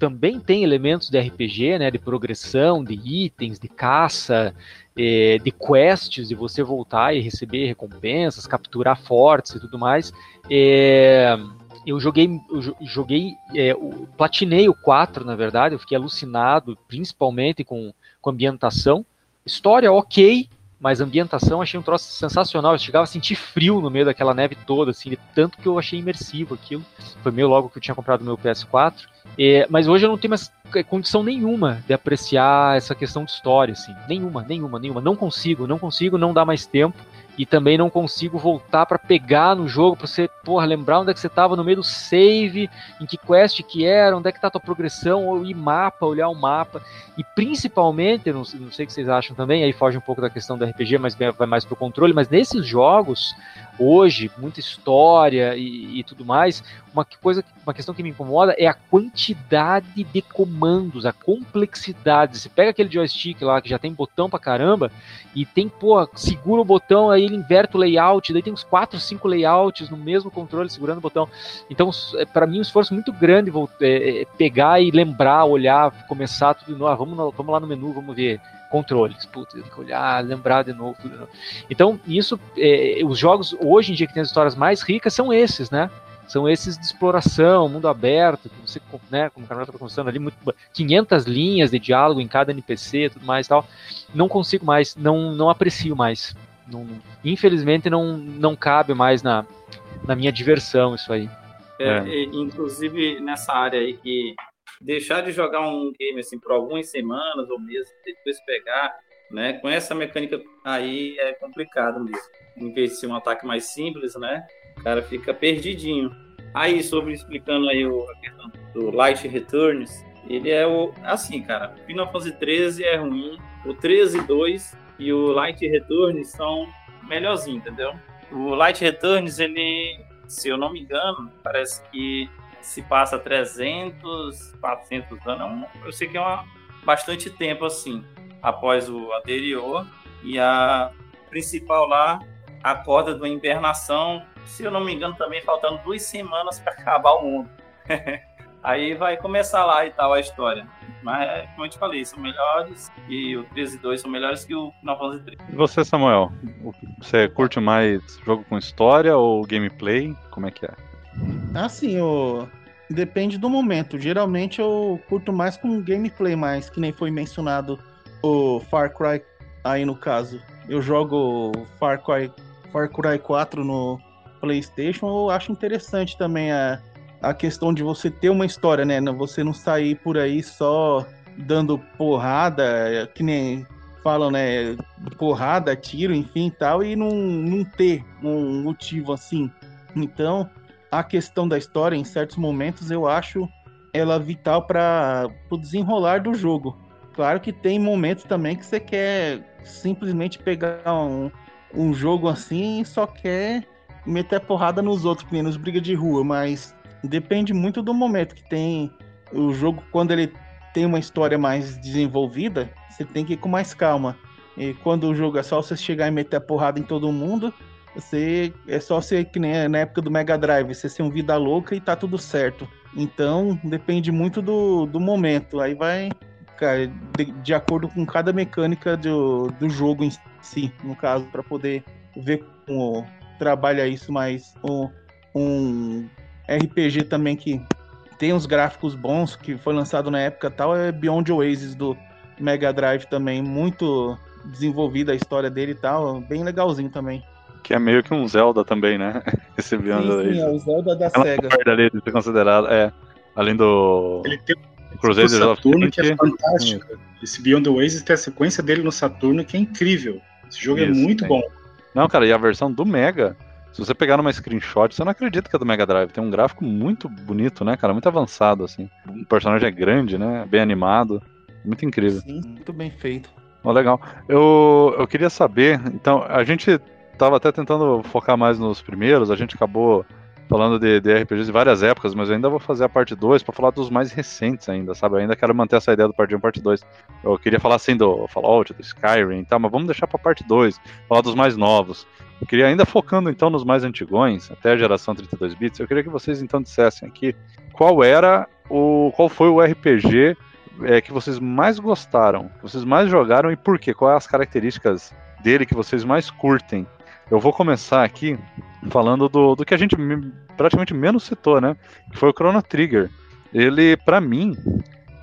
também tem elementos de RPG, né, de progressão, de itens, de caça, é, de quests, de você voltar e receber recompensas, capturar fortes e tudo mais. É, eu joguei, eu joguei, é, platinei o 4, na verdade, eu fiquei alucinado, principalmente com, com ambientação. História ok, mas ambientação achei um troço sensacional. Eu chegava a sentir frio no meio daquela neve toda, assim, tanto que eu achei imersivo aquilo. Foi meio logo que eu tinha comprado meu PS4. É, mas hoje eu não tenho mais condição nenhuma de apreciar essa questão de história, assim. Nenhuma, nenhuma, nenhuma. Não consigo, não consigo, não dá mais tempo e também não consigo voltar para pegar no jogo para você, porra, lembrar onde é que você estava no meio do save, em que quest que era, onde é que tá a tua progressão, ou ir mapa, olhar o mapa. E principalmente, não, não sei o que vocês acham também, aí foge um pouco da questão do RPG, mas vai mais pro controle, mas nesses jogos hoje, muita história e, e, tudo mais, uma coisa, uma questão que me incomoda é a quantidade de comandos, a complexidade. Você pega aquele joystick lá que já tem botão pra caramba e tem, pô, segura o botão, aí ele inverte o layout, daí tem uns 4, 5 layouts no mesmo controle segurando o botão. Então, é, para mim, um esforço muito grande é, é, pegar e lembrar, olhar, começar tudo de novo. Ah, vamos, vamos lá no menu, vamos ver controles. Putz, tem que olhar, lembrar de novo. Tudo de novo. Então, isso, é, os jogos hoje em dia que tem as histórias mais ricas são esses, né? São esses de exploração, mundo aberto, que você, né, como o Carnaval está conversando ali, muito, 500 linhas de diálogo em cada NPC, tudo mais e tal. Não consigo mais, não, não aprecio mais. Não, infelizmente não, não cabe mais na, na minha diversão isso aí. É, é. Inclusive nessa área aí que deixar de jogar um game assim por algumas semanas ou meses, depois pegar, né? Com essa mecânica aí é complicado mesmo. Em vez de ser um ataque mais simples, né? O cara fica perdidinho. Aí, sobre explicando aí o, a questão do Light Returns, ele é o. Assim, cara, o Final Fantasy 13 é ruim, o 13 2 e o Light Returns são melhorzinho, entendeu? O Light Returns, ele, se eu não me engano, parece que se passa 300, 400 anos. É eu sei que é uma, bastante tempo assim, após o anterior. E a principal lá, a corda da invernação, se eu não me engano, também faltando duas semanas para acabar o mundo. Aí vai começar lá e tal a história. Mas, como eu te falei, são melhores e o 13 e 2 são melhores que o 913. E você, Samuel? Você curte mais jogo com história ou gameplay? Como é que é? Assim, o... depende do momento. Geralmente eu curto mais com gameplay, mais que nem foi mencionado o Far Cry aí no caso. Eu jogo Far Cry, Far Cry 4 no PlayStation, eu acho interessante também a, a questão de você ter uma história, né? Você não sair por aí só dando porrada, que nem falam, né? Porrada, tiro, enfim tal, e não, não ter um motivo assim. Então, a questão da história, em certos momentos, eu acho ela vital para o desenrolar do jogo. Claro que tem momentos também que você quer simplesmente pegar um, um jogo assim só quer meter porrada nos outros, que nem nos brigas de rua, mas depende muito do momento que tem o jogo, quando ele tem uma história mais desenvolvida, você tem que ir com mais calma. E quando o jogo é só você chegar e meter porrada em todo mundo, você é só ser que nem na época do Mega Drive, você ser um vida louca e tá tudo certo. Então depende muito do, do momento. Aí vai cara, de, de, acordo com cada mecânica do, do jogo em si, no caso, para poder ver como trabalha isso mais. Um, um RPG também que tem uns gráficos bons, que foi lançado na época tal, é Beyond Oasis do Mega Drive também, muito desenvolvida a história dele e tal, bem legalzinho também. Que é meio que um Zelda também, né? Esse Beyond sim, sim, é o Zelda da Ela SEGA. considerado, é, além do Ele tem Crusader Saturno que é fantástico. Sim. Esse Beyond the Oasis tem a sequência dele no Saturno que é incrível. Esse jogo é Isso, é muito sim. bom. Não, cara, e a versão do Mega, se você pegar numa screenshot, você não acredita que é do Mega Drive. Tem um gráfico muito bonito, né, cara? Muito avançado, assim. O personagem é grande, né? Bem animado. Muito incrível. Sim, muito bem feito. Oh, legal. Eu, eu queria saber, então, a gente tava até tentando focar mais nos primeiros, a gente acabou falando de, de RPGs de várias épocas, mas eu ainda vou fazer a parte 2 para falar dos mais recentes ainda, sabe? Eu ainda quero manter essa ideia do parte 1 parte 2. Eu queria falar assim do Fallout, do Skyrim tal, mas vamos deixar pra parte 2, falar dos mais novos. Eu queria ainda focando então nos mais antigões, até a geração 32 bits, eu queria que vocês então dissessem aqui qual era o qual foi o RPG é, que vocês mais gostaram, que vocês mais jogaram e por quê? Quais as características dele que vocês mais curtem? Eu vou começar aqui falando do, do que a gente praticamente menos citou, né? Que foi o Chrono Trigger. Ele, para mim,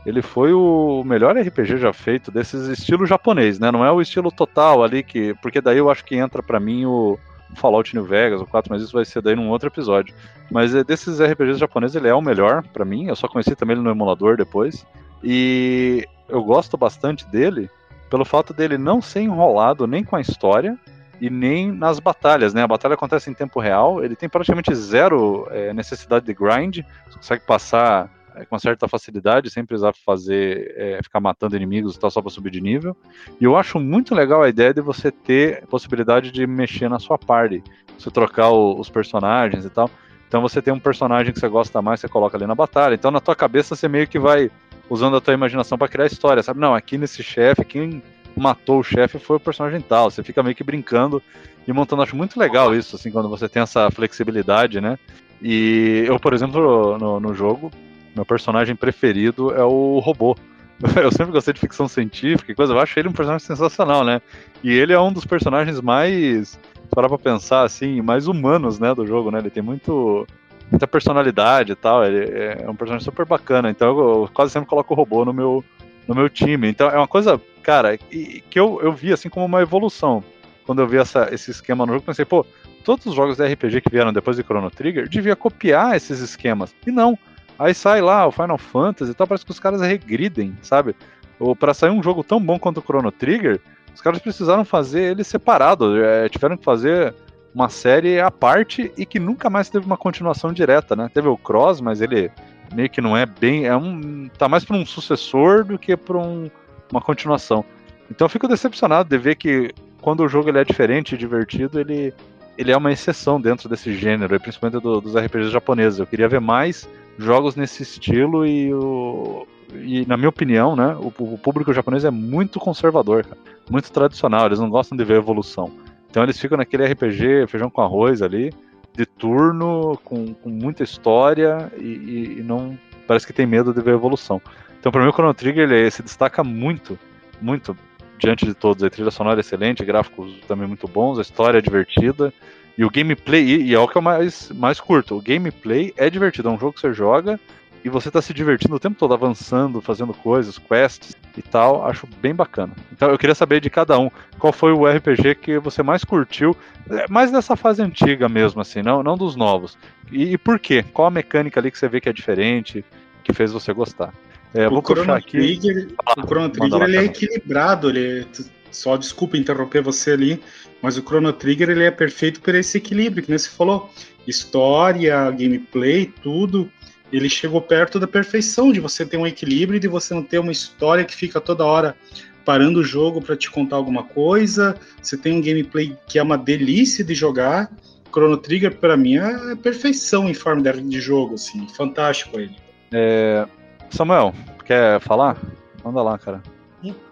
ele foi o melhor RPG já feito desses estilo japonês, né? Não é o estilo total ali que, porque daí eu acho que entra para mim o Fallout New Vegas, o 4, mas isso vai ser daí num outro episódio. Mas é, desses RPGs japoneses ele é o melhor para mim. Eu só conheci também ele no emulador depois. E eu gosto bastante dele pelo fato dele não ser enrolado nem com a história e nem nas batalhas, né? A batalha acontece em tempo real, ele tem praticamente zero é, necessidade de grind, você consegue passar é, com certa facilidade, sem precisar fazer, é, ficar matando inimigos e tal, só para subir de nível. E eu acho muito legal a ideia de você ter possibilidade de mexer na sua party, você trocar o, os personagens e tal. Então você tem um personagem que você gosta mais, você coloca ali na batalha. Então na tua cabeça você meio que vai usando a tua imaginação para criar história, sabe? Não, aqui nesse chefe, quem matou o chefe foi o personagem tal. Você fica meio que brincando e montando. Acho muito legal isso, assim, quando você tem essa flexibilidade, né? E eu, por exemplo, no, no jogo, meu personagem preferido é o robô. eu sempre gostei de ficção científica e coisa, eu acho ele um personagem sensacional, né? E ele é um dos personagens mais, parar pra pensar assim, mais humanos, né, do jogo, né? Ele tem muito muita personalidade e tal, ele é um personagem super bacana, então eu, quase sempre coloco o robô no meu no meu time. Então é uma coisa, cara, que eu, eu vi assim como uma evolução. Quando eu vi essa, esse esquema no jogo, pensei, pô, todos os jogos de RPG que vieram depois de Chrono Trigger devia copiar esses esquemas. E não. Aí sai lá o Final Fantasy e tal, parece que os caras regridem, sabe? Ou para sair um jogo tão bom quanto o Chrono Trigger, os caras precisaram fazer ele separado, é, tiveram que fazer uma série à parte e que nunca mais teve uma continuação direta, né? Teve o Cross, mas ele meio que não é bem, é um tá mais para um sucessor do que para um, uma continuação. Então eu fico decepcionado de ver que quando o jogo ele é diferente e divertido, ele ele é uma exceção dentro desse gênero, principalmente do, dos RPGs japoneses. Eu queria ver mais jogos nesse estilo e, o, e na minha opinião, né, o, o, público japonês é muito conservador, cara, muito tradicional, eles não gostam de ver evolução. Então eles ficam naquele RPG, feijão com arroz ali, de turno, com, com muita história e, e, não parece que tem medo de ver evolução. Então para mim o Chrono Trigger ele se destaca muito, muito diante de todos. A trilha sonora é excelente, gráficos também muito bons, a história é divertida. E o gameplay, e é o que é o mais, mais curto, o gameplay é divertido, é um jogo que você joga e você tá se divertindo o tempo todo, avançando, fazendo coisas, quests e tal, acho bem bacana. Então eu queria saber de cada um, qual foi o RPG que você mais curtiu, é, mais dessa fase antiga mesmo, assim, não, não dos novos. E, e por quê? Qual a mecânica ali que você vê que é diferente, que fez você gostar? É, o, Chrono Trigger, ah, o Chrono Trigger lá, ele é equilibrado, ele é, só desculpa interromper você ali, mas o Chrono Trigger ele é perfeito por esse equilíbrio, que nem você falou, história, gameplay, tudo, ele chegou perto da perfeição de você ter um equilíbrio e de você não ter uma história que fica toda hora parando o jogo para te contar alguma coisa. Você tem um gameplay que é uma delícia de jogar. Chrono Trigger para mim é perfeição em forma de jogo, assim, fantástico ele. É, Samuel, quer falar? Manda lá, cara.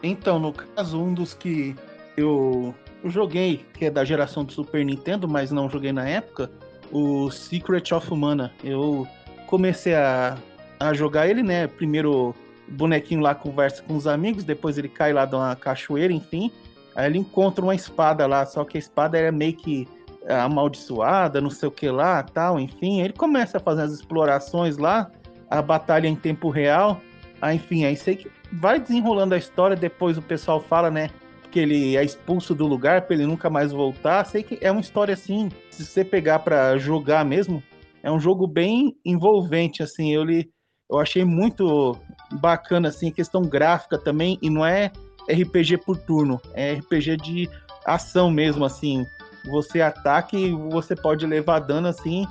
Então, no caso, um dos que eu joguei, que é da geração do Super Nintendo, mas não joguei na época, o Secret of Mana. Eu comecei a, a jogar ele, né? Primeiro o bonequinho lá conversa com os amigos, depois ele cai lá de uma cachoeira, enfim. Aí ele encontra uma espada lá, só que a espada é meio que amaldiçoada, não sei o que lá, tal, enfim. Ele começa a fazer as explorações lá, a batalha em tempo real. Aí, enfim, aí sei que vai desenrolando a história, depois o pessoal fala, né, que ele é expulso do lugar para ele nunca mais voltar. Sei que é uma história assim, se você pegar para jogar mesmo, é um jogo bem envolvente, assim, eu, li, eu achei muito bacana, assim, questão gráfica também, e não é RPG por turno, é RPG de ação mesmo, assim, você ataca e você pode levar dano, assim,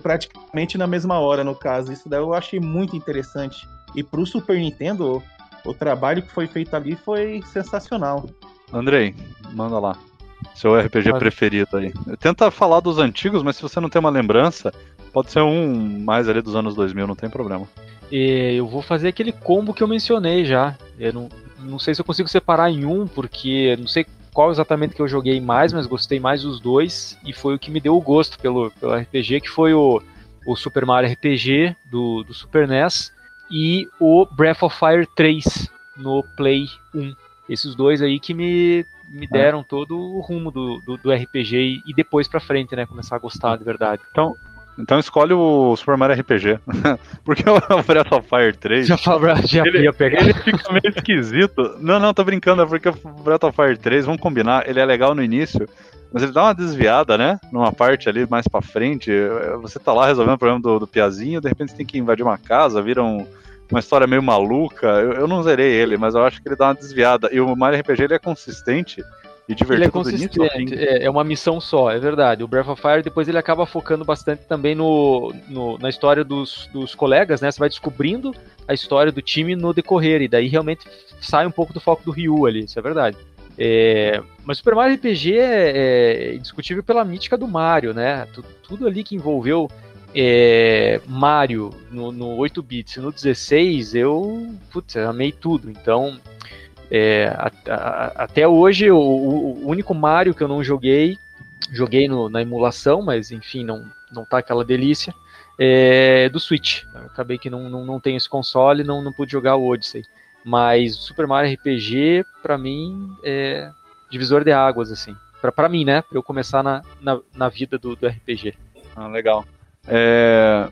praticamente na mesma hora, no caso. Isso daí eu achei muito interessante. E pro Super Nintendo, o trabalho que foi feito ali foi sensacional. Andrei, manda lá. Seu RPG preferido aí. Tenta falar dos antigos, mas se você não tem uma lembrança, pode ser um mais ali dos anos 2000, não tem problema. E eu vou fazer aquele combo que eu mencionei já. Eu não, não sei se eu consigo separar em um, porque não sei qual exatamente que eu joguei mais, mas gostei mais dos dois e foi o que me deu o gosto pelo, pelo RPG, que foi o, o Super Mario RPG do, do Super NES e o Breath of Fire 3 no Play 1. Esses dois aí que me, me é. deram todo o rumo do, do, do RPG e depois pra frente, né? Começar a gostar de verdade. Então, então escolhe o Super Mario RPG. Porque o Breath of Fire 3. Já, já ele, ia pegar. Ele fica meio esquisito. Não, não, tô brincando, é porque o Breath of Fire 3, vamos combinar, ele é legal no início, mas ele dá uma desviada, né? Numa parte ali mais pra frente. Você tá lá resolvendo o problema do, do Piazinho, de repente você tem que invadir uma casa, vira um, uma história meio maluca. Eu, eu não zerei ele, mas eu acho que ele dá uma desviada. E o Mario RPG ele é consistente e divertido ele é consistente, é, é, uma missão só, é verdade. O Breath of Fire depois ele acaba focando bastante também no, no, na história dos, dos colegas, né? Você vai descobrindo a história do time no decorrer, e daí realmente sai um pouco do foco do Ryu ali, isso é verdade. É, mas Super Mario RPG é, é indiscutível pela mítica do Mario, né? Tudo, tudo ali que envolveu é, Mario no, no 8 bits e no 16, eu, putz, amei tudo. Então, é, a, a, até hoje, o, o, único Mario que eu não joguei, joguei no, na emulação, mas enfim, não, não tá aquela delícia, é do Switch. Eu acabei que não, não, não tenho esse console, não, não pude jogar o Odyssey. Mas Super Mario RPG, para mim, é divisor de águas, assim. Pra mim, né? Pra eu começar na, na, na vida do, do RPG. Ah, legal. É...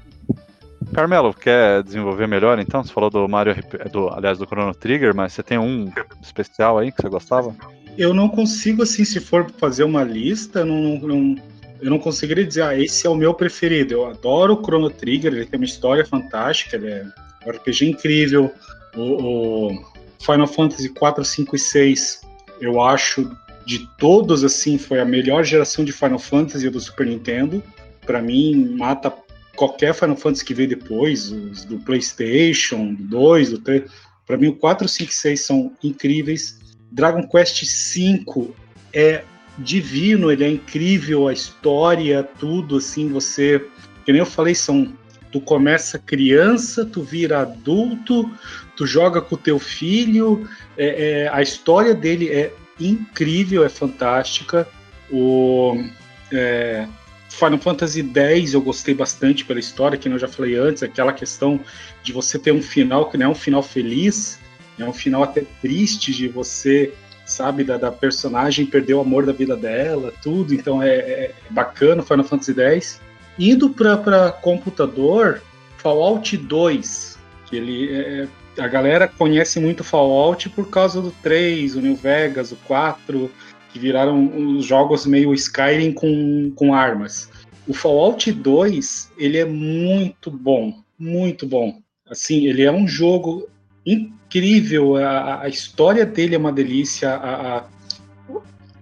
Carmelo, quer desenvolver melhor então? Você falou do Mario, do, aliás, do Chrono Trigger, mas você tem um especial aí que você gostava? Eu não consigo, assim, se for fazer uma lista, não, não, eu não conseguiria dizer, ah, esse é o meu preferido. Eu adoro o Chrono Trigger, ele tem uma história fantástica, ele é um RPG incrível. O, o Final Fantasy 4, 5 e 6, eu acho de todos, assim, foi a melhor geração de Final Fantasy do Super Nintendo. Para mim, mata qualquer Final Fantasy que veio depois, os do PlayStation, do 2, do 3. Para mim, o 4, 5 e 6 são incríveis. Dragon Quest V é divino, ele é incrível, a história, tudo, assim, você. Que nem eu falei, são. Tu começa criança, tu vira adulto, tu joga com o teu filho, é, é, a história dele é incrível, é fantástica. O é, Final Fantasy X eu gostei bastante pela história, que eu já falei antes, aquela questão de você ter um final que não é um final feliz, é um final até triste de você sabe, da, da, personagem perder o amor da vida dela, tudo, então é, é bacana Final Fantasy X. Indo para computador, Fallout 2, que ele é, a galera conhece muito Fallout por causa do 3, o New Vegas, o 4, que viraram os jogos meio Skyrim com, com armas. O Fallout 2, ele é muito bom, muito bom. Assim, ele é um jogo incrível, a, a história dele é uma delícia. A, a...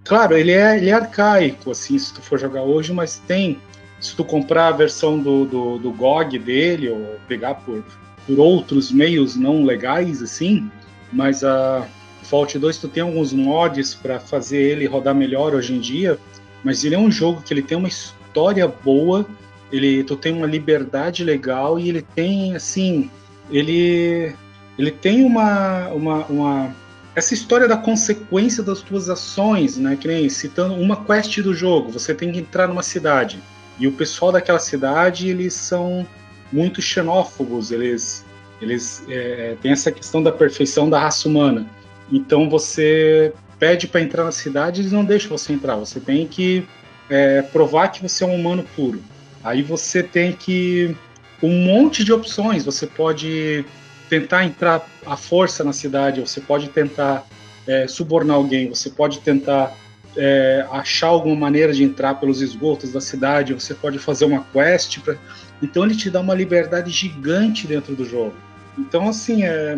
Claro, ele é, ele é arcaico, assim, se tu for jogar hoje, mas tem. Se tu comprar a versão do, do, do GOG dele, ou pegar por, por outros meios não legais, assim, mas a Fallout 2 tu tem alguns mods para fazer ele rodar melhor hoje em dia, mas ele é um jogo que ele tem uma história boa, ele tu tem uma liberdade legal e ele tem assim, ele ele tem uma, uma, uma essa história da consequência das tuas ações, né? Que nem citando uma quest do jogo, você tem que entrar numa cidade e o pessoal daquela cidade eles são muito xenófobos, eles eles é, têm essa questão da perfeição da raça humana. Então você pede para entrar na cidade, eles não deixam você entrar. Você tem que é, provar que você é um humano puro. Aí você tem que um monte de opções. Você pode tentar entrar à força na cidade, você pode tentar é, subornar alguém, você pode tentar é, achar alguma maneira de entrar pelos esgotos da cidade, você pode fazer uma quest. Pra... Então ele te dá uma liberdade gigante dentro do jogo. Então, assim, é...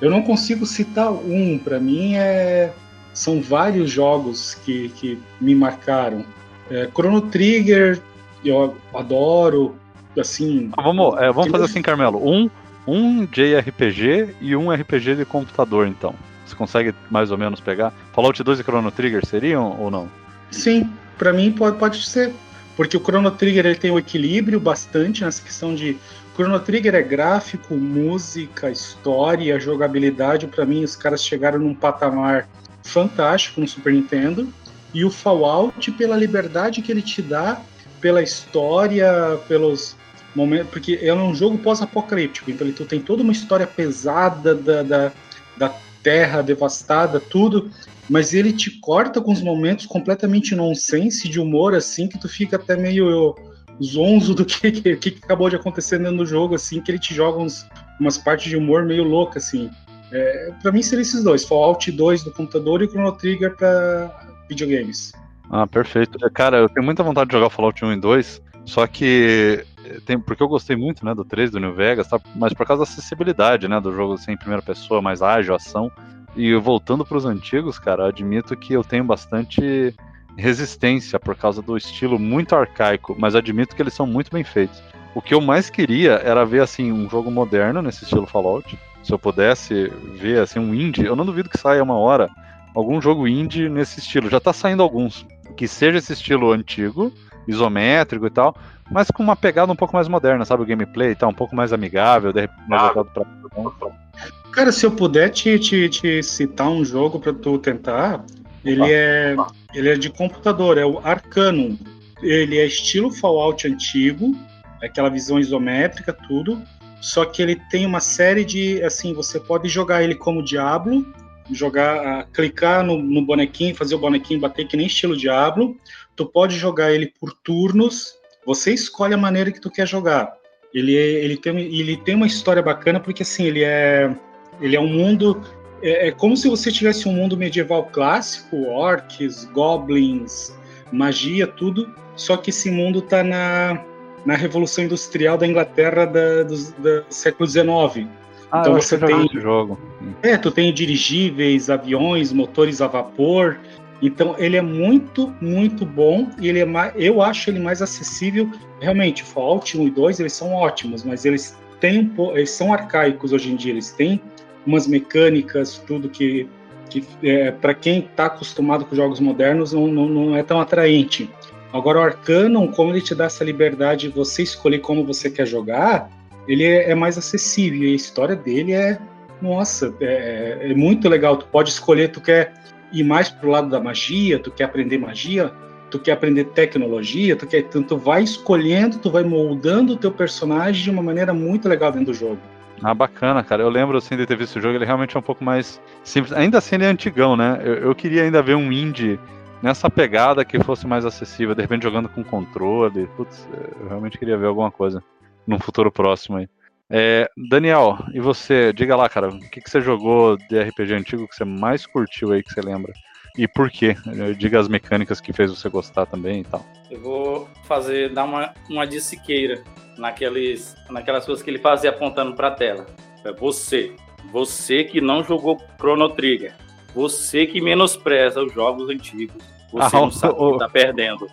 eu não consigo citar um. Para mim, é... são vários jogos que, que me marcaram. É, Chrono Trigger, eu adoro. Assim, vamos, é, vamos fazer assim, Carmelo. Um um JRPG e um RPG de computador, então. Você consegue mais ou menos pegar? Fallout 2 e Chrono Trigger seriam ou não? Sim, para mim pode, pode ser. Porque o Chrono Trigger ele tem o um equilíbrio bastante nessa questão de. Chrono Trigger é gráfico, música, história, jogabilidade. Para mim, os caras chegaram num patamar fantástico no Super Nintendo. E o Fallout, pela liberdade que ele te dá, pela história, pelos, momento, porque é um jogo pós-apocalíptico, então ele tem toda uma história pesada da, da, da terra devastada, tudo, mas ele te corta com os momentos completamente nonsense de humor, assim, que tu fica até meio zonzo do que, que, que acabou de acontecer do jogo, assim, que ele te joga uns, umas partes de humor meio louca, assim. É, para mim seriam esses dois, Fallout 2 do computador e Chrono Trigger para videogames. Ah, perfeito. Cara, eu tenho muita vontade de jogar Fallout 1 e 2, só que tem, porque eu gostei muito, né, do 3 do New Vegas, tá? mas por causa da acessibilidade, né, do jogo assim, primeira pessoa, mais ágil, ação. E voltando para os antigos, cara, admito que eu tenho bastante resistência por causa do estilo muito arcaico, mas admito que eles são muito bem feitos. O que eu mais queria era ver assim um jogo moderno nesse estilo Fallout. Se eu pudesse ver assim um indie, eu não duvido que saia uma hora algum jogo indie nesse estilo. Já tá saindo alguns que seja esse estilo antigo, isométrico e tal, mas com uma pegada um pouco mais moderna, sabe? O gameplay tá um pouco mais amigável, de repente mais voltado pra. Cara, se eu puder te, te, te citar um jogo para tu tentar, ele é, ele é de computador, é o Arcanum. Ele é estilo Fallout antigo, é aquela visão isométrica, tudo. só que ele tem uma série de, assim, você pode jogar ele como Diablo, jogar, clicar no, no bonequinho, fazer o bonequinho bater que nem estilo Diablo. Tu pode jogar ele por turnos. Você escolhe a maneira que tu quer jogar. Ele, ele, tem, ele tem uma história bacana porque assim ele é ele é um mundo é, é como se você tivesse um mundo medieval clássico, orcs, goblins, magia, tudo. Só que esse mundo tá na na Revolução Industrial da Inglaterra da, do, do século XIX. Ah, então você tem jogo. É, tu tem dirigíveis, aviões, motores a vapor. Então ele é muito, muito bom e ele é mais, eu acho ele mais acessível. Realmente, Fallout 1 e 2 eles são ótimos, mas eles têm um, eles são arcaicos hoje em dia. Eles têm umas mecânicas, tudo que, que é, para quem está acostumado com jogos modernos não, não, não é tão atraente. Agora, o Arcanum, como ele te dá essa liberdade de você escolher como você quer jogar, ele é, é mais acessível. E a história dele é, nossa, é, é, muito legal. Tu pode escolher, tu quer ir mais pro lado da magia, tu quer aprender magia, tu quer aprender tecnologia, tu quer, então tu vai escolhendo, tu vai moldando o teu personagem de uma maneira muito legal dentro do jogo. Ah, bacana, cara. Eu lembro assim de ter visto o jogo, ele realmente é um pouco mais simples. Ainda assim, ele é antigão, né? Eu, eu queria ainda ver um indie nessa pegada que fosse mais acessível, de repente jogando com controle. Putz, eu realmente queria ver alguma coisa num futuro próximo aí. É, Daniel, e você? Diga lá, cara, o que, que você jogou de RPG antigo que você mais curtiu aí, que você lembra? E por quê? Diga as mecânicas que fez você gostar também e tal. Eu vou fazer, dar uma, uma dissiqueira naqueles, naquelas coisas que ele fazia apontando para a tela. É você, você que não jogou Chrono Trigger, você que menospreza os jogos antigos. Você ah, não sabe o, que tá perdendo.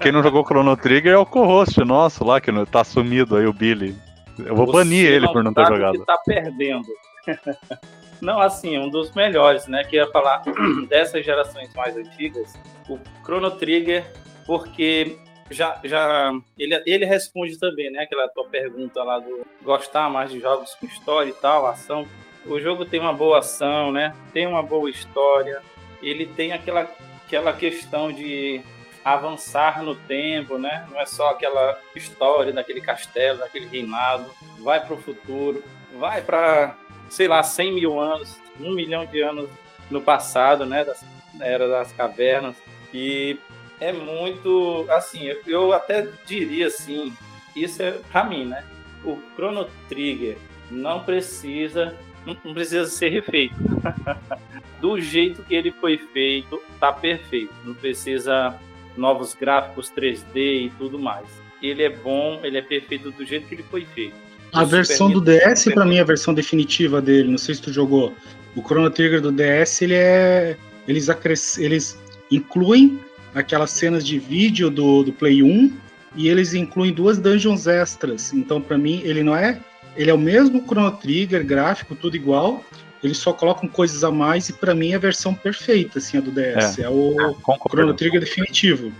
Quem não jogou Chrono Trigger é o co-host nosso lá, que tá sumido aí, o Billy. Eu vou Você banir ele por não ter jogado. Que tá perdendo. não, assim, um dos melhores, né? Que ia falar dessas gerações mais antigas, o Chrono Trigger, porque já, já ele, ele responde também, né? Aquela tua pergunta lá do gostar mais de jogos com história e tal, ação o jogo tem uma boa ação, né? Tem uma boa história. Ele tem aquela, aquela questão de avançar no tempo, né? Não é só aquela história daquele castelo, daquele reinado. Vai para o futuro, vai para, sei lá, 100 mil anos, um milhão de anos no passado, né? Da era das cavernas. E é muito, assim, eu, eu até diria assim, isso é para mim, né? O Chrono Trigger não precisa não precisa ser refeito. do jeito que ele foi feito, tá perfeito. Não precisa novos gráficos 3D e tudo mais. Ele é bom, ele é perfeito do jeito que ele foi feito. A versão do DS, para mim, é a versão definitiva dele. Não sei se tu jogou. O Chrono Trigger do DS, ele é. Eles, acres... eles incluem aquelas cenas de vídeo do, do Play 1 e eles incluem duas dungeons extras. Então, para mim, ele não é ele é o mesmo Chrono Trigger, gráfico, tudo igual. Eles só colocam coisas a mais e para mim é a versão perfeita assim a do DS. É, é o ah, Chrono Trigger definitivo.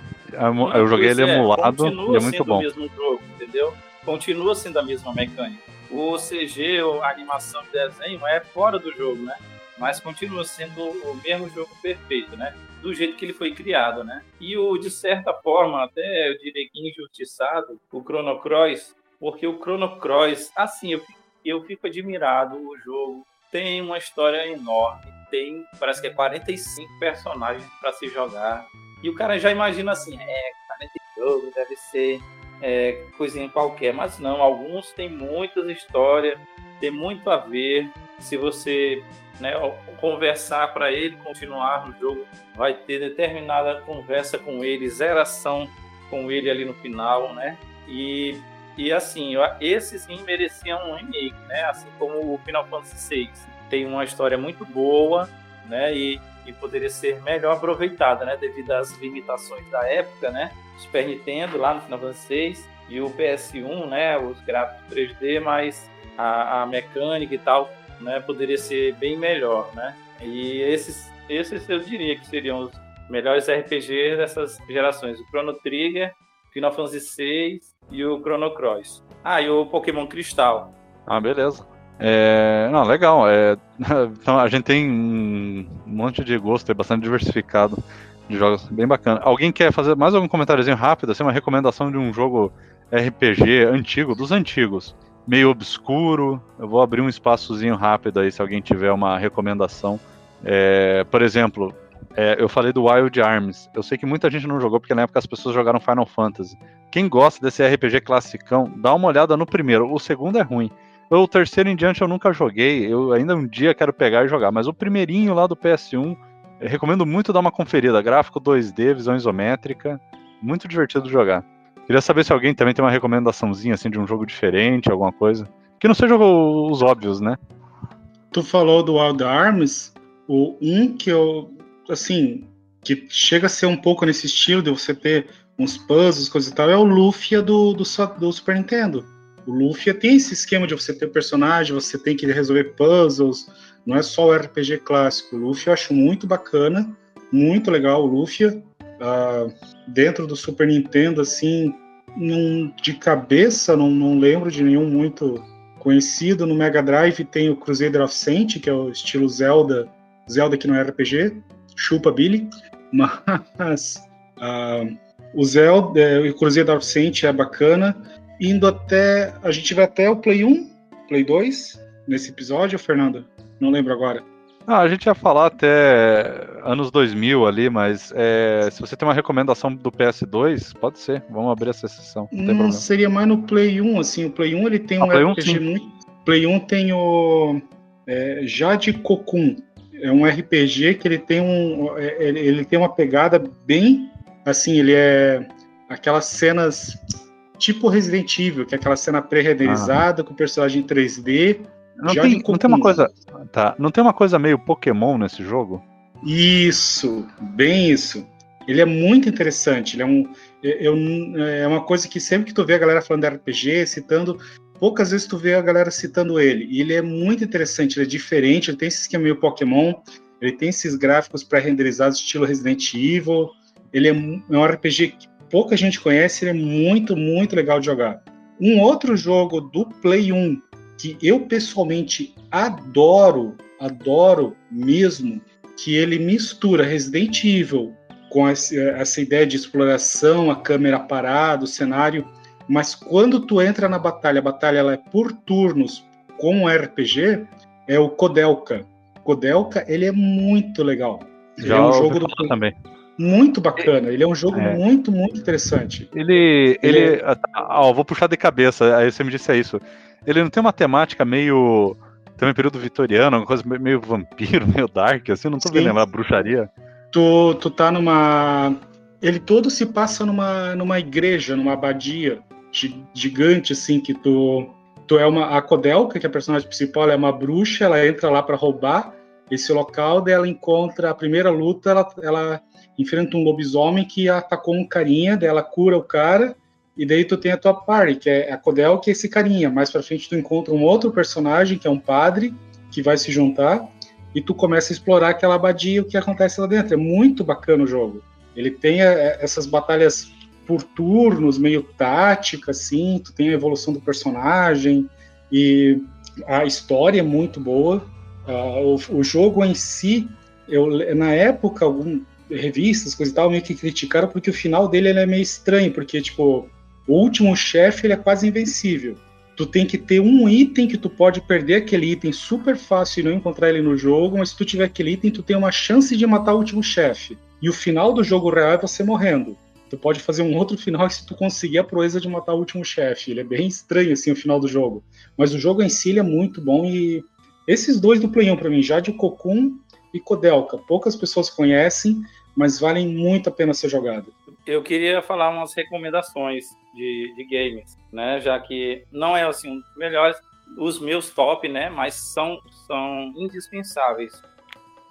Eu joguei ele é, emulado e é muito bom. o mesmo jogo, entendeu? Continua sendo a mesma mecânica. O CG, a animação de desenho é fora do jogo, né? Mas continua sendo o mesmo jogo perfeito, né? Do jeito que ele foi criado, né? E o, de certa forma, até eu diria que injustiçado, o Chrono Cross, porque o Chrono Cross, assim, eu, eu fico admirado. O jogo tem uma história enorme, tem, parece que é 45 personagens para se jogar. E o cara já imagina assim, é, 40 jogo, deve ser é, coisinha qualquer. Mas não, alguns têm muitas histórias, tem muito a ver. Se você né, conversar para ele, continuar no jogo, vai ter determinada conversa com ele, zeração com ele ali no final, né? E e assim, esse sim merecia um remake, né? Assim como o Final Fantasy VI. Tem uma história muito boa, né? E, e poderia ser melhor aproveitada, né? Devido às limitações da época, né? Super Nintendo lá no Final Fantasy VI e o PS1, né? Os gráficos 3D, mas a, a mecânica e tal, né? Poderia ser bem melhor, né? E esses, esses eu diria que seriam os melhores RPGs dessas gerações. O Chrono Trigger, Final Fantasy VI e o Chrono Cross. Ah, e o Pokémon Cristal. Ah, beleza. É, não, legal. É, então a gente tem um monte de gosto, é bastante diversificado de jogos, bem bacana. Alguém quer fazer mais algum comentáriozinho rápido, assim, uma recomendação de um jogo RPG antigo, dos antigos? Meio obscuro. Eu vou abrir um espaçozinho rápido aí se alguém tiver uma recomendação. É, por exemplo, é, eu falei do Wild Arms. Eu sei que muita gente não jogou porque na época as pessoas jogaram Final Fantasy. Quem gosta desse RPG classicão, dá uma olhada no primeiro. O segundo é ruim. O terceiro em diante eu nunca joguei. Eu ainda um dia quero pegar e jogar. Mas o primeirinho lá do PS1, eu recomendo muito dar uma conferida. Gráfico 2D, visão isométrica. Muito divertido jogar. Queria saber se alguém também tem uma recomendaçãozinha assim de um jogo diferente, alguma coisa. Que não seja os óbvios, né? Tu falou do Wild Arms, o um que eu assim, que chega a ser um pouco nesse estilo de você ter uns puzzles, coisa e tal, é o Lufia do, do, do Super Nintendo. O Lufia tem esse esquema de você ter personagem, você tem que resolver puzzles, não é só o RPG clássico. O Lufia eu acho muito bacana, muito legal o Lufia. Uh, dentro do Super Nintendo, assim, num, de cabeça, não, não lembro de nenhum muito conhecido. No Mega Drive tem o Crusader of Saint, que é o estilo Zelda, Zelda que não é RPG, chupa Billy, mas uh, o Zelda, é, o Crusader of Saint é bacana indo até. A gente vai até o Play 1, Play 2, nesse episódio, Fernando? Não lembro agora. Ah, a gente ia falar até anos 2000 ali, mas é, se você tem uma recomendação do PS2, pode ser. Vamos abrir essa sessão. Não, não seria mais no Play 1, assim. O Play 1 ele tem ah, um RPG 1, muito. Play 1 tem o é, Jade Kokun. É um RPG que ele tem um. É, ele tem uma pegada bem. Assim, ele é. Aquelas cenas tipo Resident Evil, que é aquela cena pré-renderizada ah. com personagem 3D. Não tem, não tem uma coisa. Tá. Não tem uma coisa meio Pokémon nesse jogo? Isso, bem isso. Ele é muito interessante. Ele é um. Eu, é uma coisa que sempre que tu vê a galera falando de RPG, citando, poucas vezes tu vê a galera citando ele. E ele é muito interessante, ele é diferente, ele tem esse esquema meio Pokémon, ele tem esses gráficos pré-renderizados estilo Resident Evil. Ele é um RPG que pouca gente conhece, ele é muito, muito legal de jogar. Um outro jogo do Play 1 que eu pessoalmente adoro, adoro mesmo, que ele mistura Resident Evil com essa ideia de exploração, a câmera parada, o cenário, mas quando tu entra na batalha, a batalha ela é por turnos, com um RPG, é o Kodelka. Kodelka, ele é muito legal. Já é um jogo do também muito bacana. Ele é um jogo é. muito, muito interessante. Ele. ele, ele é... ó, vou puxar de cabeça, aí você me disse isso. Ele não tem uma temática meio. Também período vitoriano, uma coisa meio vampiro, meio dark, assim, não tô Sim. lembrar, bruxaria. Tu, tu tá numa. Ele todo se passa numa, numa igreja, numa abadia gigante, assim, que tu. Tu é uma. A Codelka, que é a personagem principal, é uma bruxa, ela entra lá para roubar esse local, daí ela encontra a primeira luta, ela, ela enfrenta um lobisomem que atacou um carinha, dela cura o cara, e daí tu tem a tua party, que é a Codel, que é esse carinha. Mais pra frente tu encontra um outro personagem, que é um padre, que vai se juntar, e tu começa a explorar aquela abadia, o que acontece lá dentro. É muito bacana o jogo. Ele tem é, essas batalhas por turnos, meio tática, assim, tu tem a evolução do personagem, e a história é muito boa. Uh, o, o, jogo em si, eu, na época, algum, revistas, coisa e tal, meio que criticaram porque o final dele é meio estranho, porque, tipo, o último chefe ele é quase invencível. Tu tem que ter um item que tu pode perder aquele item super fácil e não encontrar ele no jogo, mas se tu tiver aquele item, tu tem uma chance de matar o último chefe. E o final do jogo real é você morrendo. Tu pode fazer um outro final se tu conseguir a proeza de matar o último chefe. Ele é bem estranho, assim, o final do jogo. Mas o jogo em si é muito bom e esses dois do Play 1 pra mim, Jade Kokun e Kodelka, poucas pessoas conhecem, mas valem muito a pena ser jogado. Eu queria falar umas recomendações de, de games, né? Já que não é assim um dos melhores, os meus top, né? Mas são, são indispensáveis.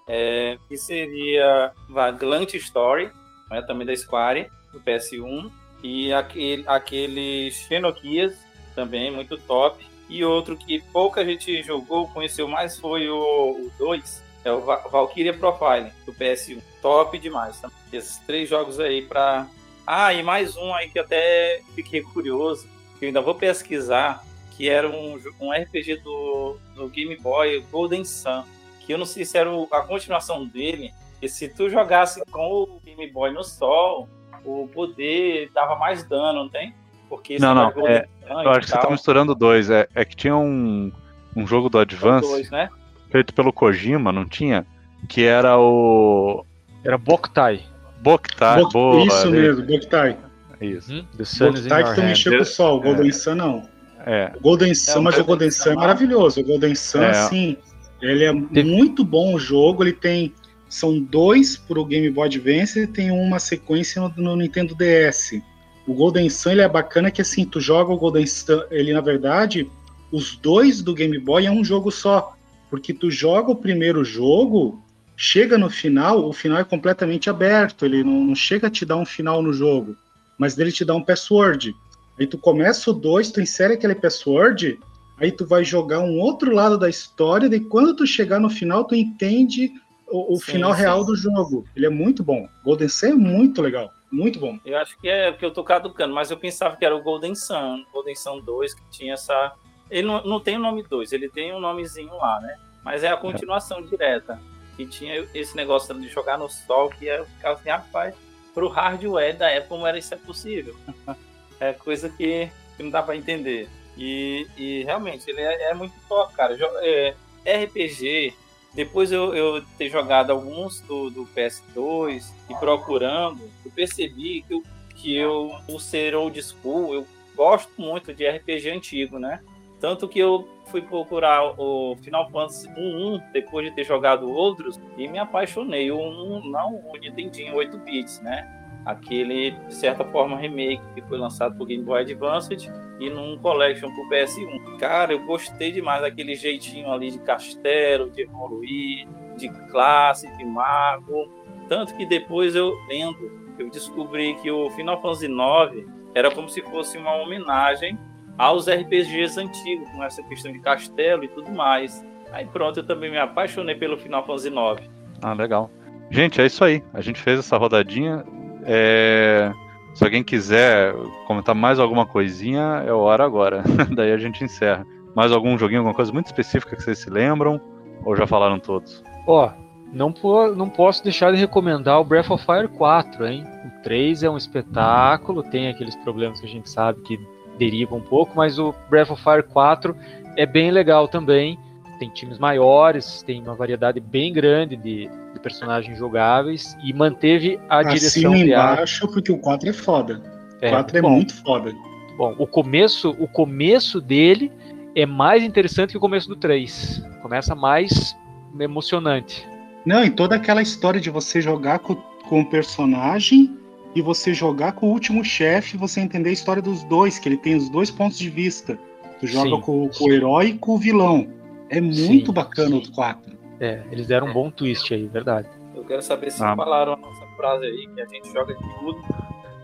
É, que seria Vagrant Story, né, também da Square, do PS1, e aquele, aquele Xenokias, também muito top. E outro que pouca gente jogou, conheceu mais foi o 2, é o Valkyria Profile, do PS1. Top demais. Tá? Esses três jogos aí pra. Ah, e mais um aí que até fiquei curioso, que eu ainda vou pesquisar, que era um, um RPG do, do Game Boy, Golden Sun. Que eu não sei se era a continuação dele, e se tu jogasse com o Game Boy no sol, o poder dava mais dano, não tem? Porque Não, não, é, Eu acho que você tá misturando dois. É, é que tinha um, um jogo do Advance dois, né? feito pelo Kojima, não tinha? Que era o Era Boktai. Boktai. Bok- boa, Isso é, mesmo, Boktai. Isso. In Boktai que mexeu com o sol, o Golden Sun não. É. O Golden Sun, o mas o Golden Sun é é maravilhoso. O Golden Sun, É. sim, ele é Teve- muito bom o jogo. Ele tem. São dois pro Game Boy Advance e tem uma sequência no, no Nintendo DS. O Golden Sun ele é bacana que assim, tu joga o Golden Sun, ele na verdade, os dois do Game Boy é um jogo só. Porque tu joga o primeiro jogo, chega no final, o final é completamente aberto, ele não, não chega a te dar um final no jogo, mas dele te dá um password. Aí tu começa o 2, tu insere aquele password, aí tu vai jogar um outro lado da história, daí quando tu chegar no final, tu entende o, o Sim, final sim. real do jogo. Ele é muito bom. Golden Sun é muito legal, muito bom. Eu acho que é porque eu tô caducando, mas eu pensava que era o Golden Sun, Golden Sun 2, que tinha essa. Ele não, não tem o nome 2, ele tem um nomezinho lá, né? Mas é a continuação direta. Que tinha esse negócio de jogar no sol, que eu ficava assim, rapaz, pro hardware da época, como era isso é possível? é coisa que, que não dá pra entender. E, e realmente, ele é, é muito top, cara. Jo- é, RPG, depois eu, eu ter jogado alguns do, do PS2 e procurando, percebi que eu, que eu, por ser old school, eu gosto muito de RPG antigo, né? Tanto que eu fui procurar o Final Fantasy 1 depois de ter jogado outros e me apaixonei. O 1, não o Nintendinho 8 bits, né? Aquele, de certa forma, remake que foi lançado por Game Boy Advance e num Collection pro PS1. Cara, eu gostei demais daquele jeitinho ali de castelo, de evoluir, de classe, de mago. Tanto que depois eu lendo, eu descobri que o Final Fantasy IX era como se fosse uma homenagem aos RPGs antigos, com essa questão de castelo e tudo mais. Aí pronto, eu também me apaixonei pelo Final Fantasy IX. Ah, legal. Gente, é isso aí. A gente fez essa rodadinha. É, Se alguém quiser comentar mais alguma coisinha, é hora agora. Daí a gente encerra. Mais algum joguinho, alguma coisa muito específica que vocês se lembram? Ou já falaram todos? Ó, não, po- não posso deixar de recomendar o Breath of Fire 4, hein? O 3 é um espetáculo, tem aqueles problemas que a gente sabe que derivam um pouco, mas o Breath of Fire 4 é bem legal também. Tem times maiores, tem uma variedade bem grande de, de personagens jogáveis e manteve a direção de arte. embaixo, porque o 4 é foda. O É, 4 é bom, muito foda. Bom, o começo, o começo dele é mais interessante que o começo do 3. Começa mais emocionante. Não, e toda aquela história de você jogar com, com o personagem e você jogar com o último chefe, você entender a história dos dois, que ele tem os dois pontos de vista. Tu joga Sim. com, com o herói e com o vilão. É muito Sim, bacana sim. o 4. É, eles deram um bom twist aí, verdade. Eu quero saber se Ah. falaram a nossa frase aí, que a gente joga de tudo.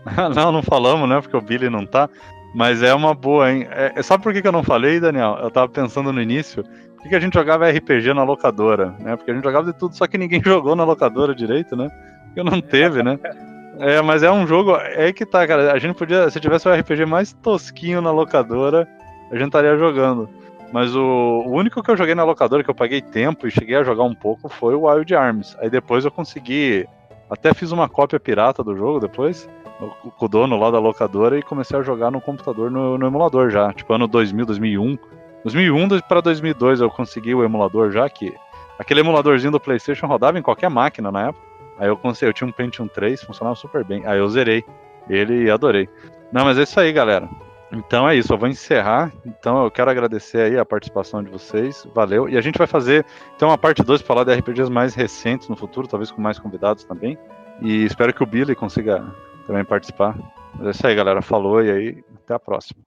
não, não falamos, né? Porque o Billy não tá. Mas é uma boa, hein? É, sabe por que, que eu não falei, Daniel? Eu tava pensando no início. Que, que a gente jogava RPG na locadora, né? Porque a gente jogava de tudo, só que ninguém jogou na locadora direito, né? Porque não teve, né? É, mas é um jogo. É que tá, cara. A gente podia. Se tivesse o RPG mais tosquinho na locadora, a gente estaria jogando. Mas o, o único que eu joguei na locadora, que eu paguei tempo e cheguei a jogar um pouco, foi o Wild Arms. Aí depois eu consegui. Até fiz uma cópia pirata do jogo depois, com o dono lá da locadora, e comecei a jogar no computador no, no emulador já. Tipo, ano 2000, 2001. 2001 para 2002 eu consegui o emulador já, que aquele emuladorzinho do PlayStation rodava em qualquer máquina na época. Aí eu consegui, eu tinha um Pentium 3, funcionava super bem. Aí eu zerei ele e adorei. Não, mas é isso aí, galera. Então é isso, eu vou encerrar. Então eu quero agradecer aí a participação de vocês. Valeu. E a gente vai fazer então uma parte 2 para falar de RPGs mais recentes no futuro, talvez com mais convidados também. E espero que o Billy consiga também participar. Mas é isso aí, galera. Falou e aí até a próxima.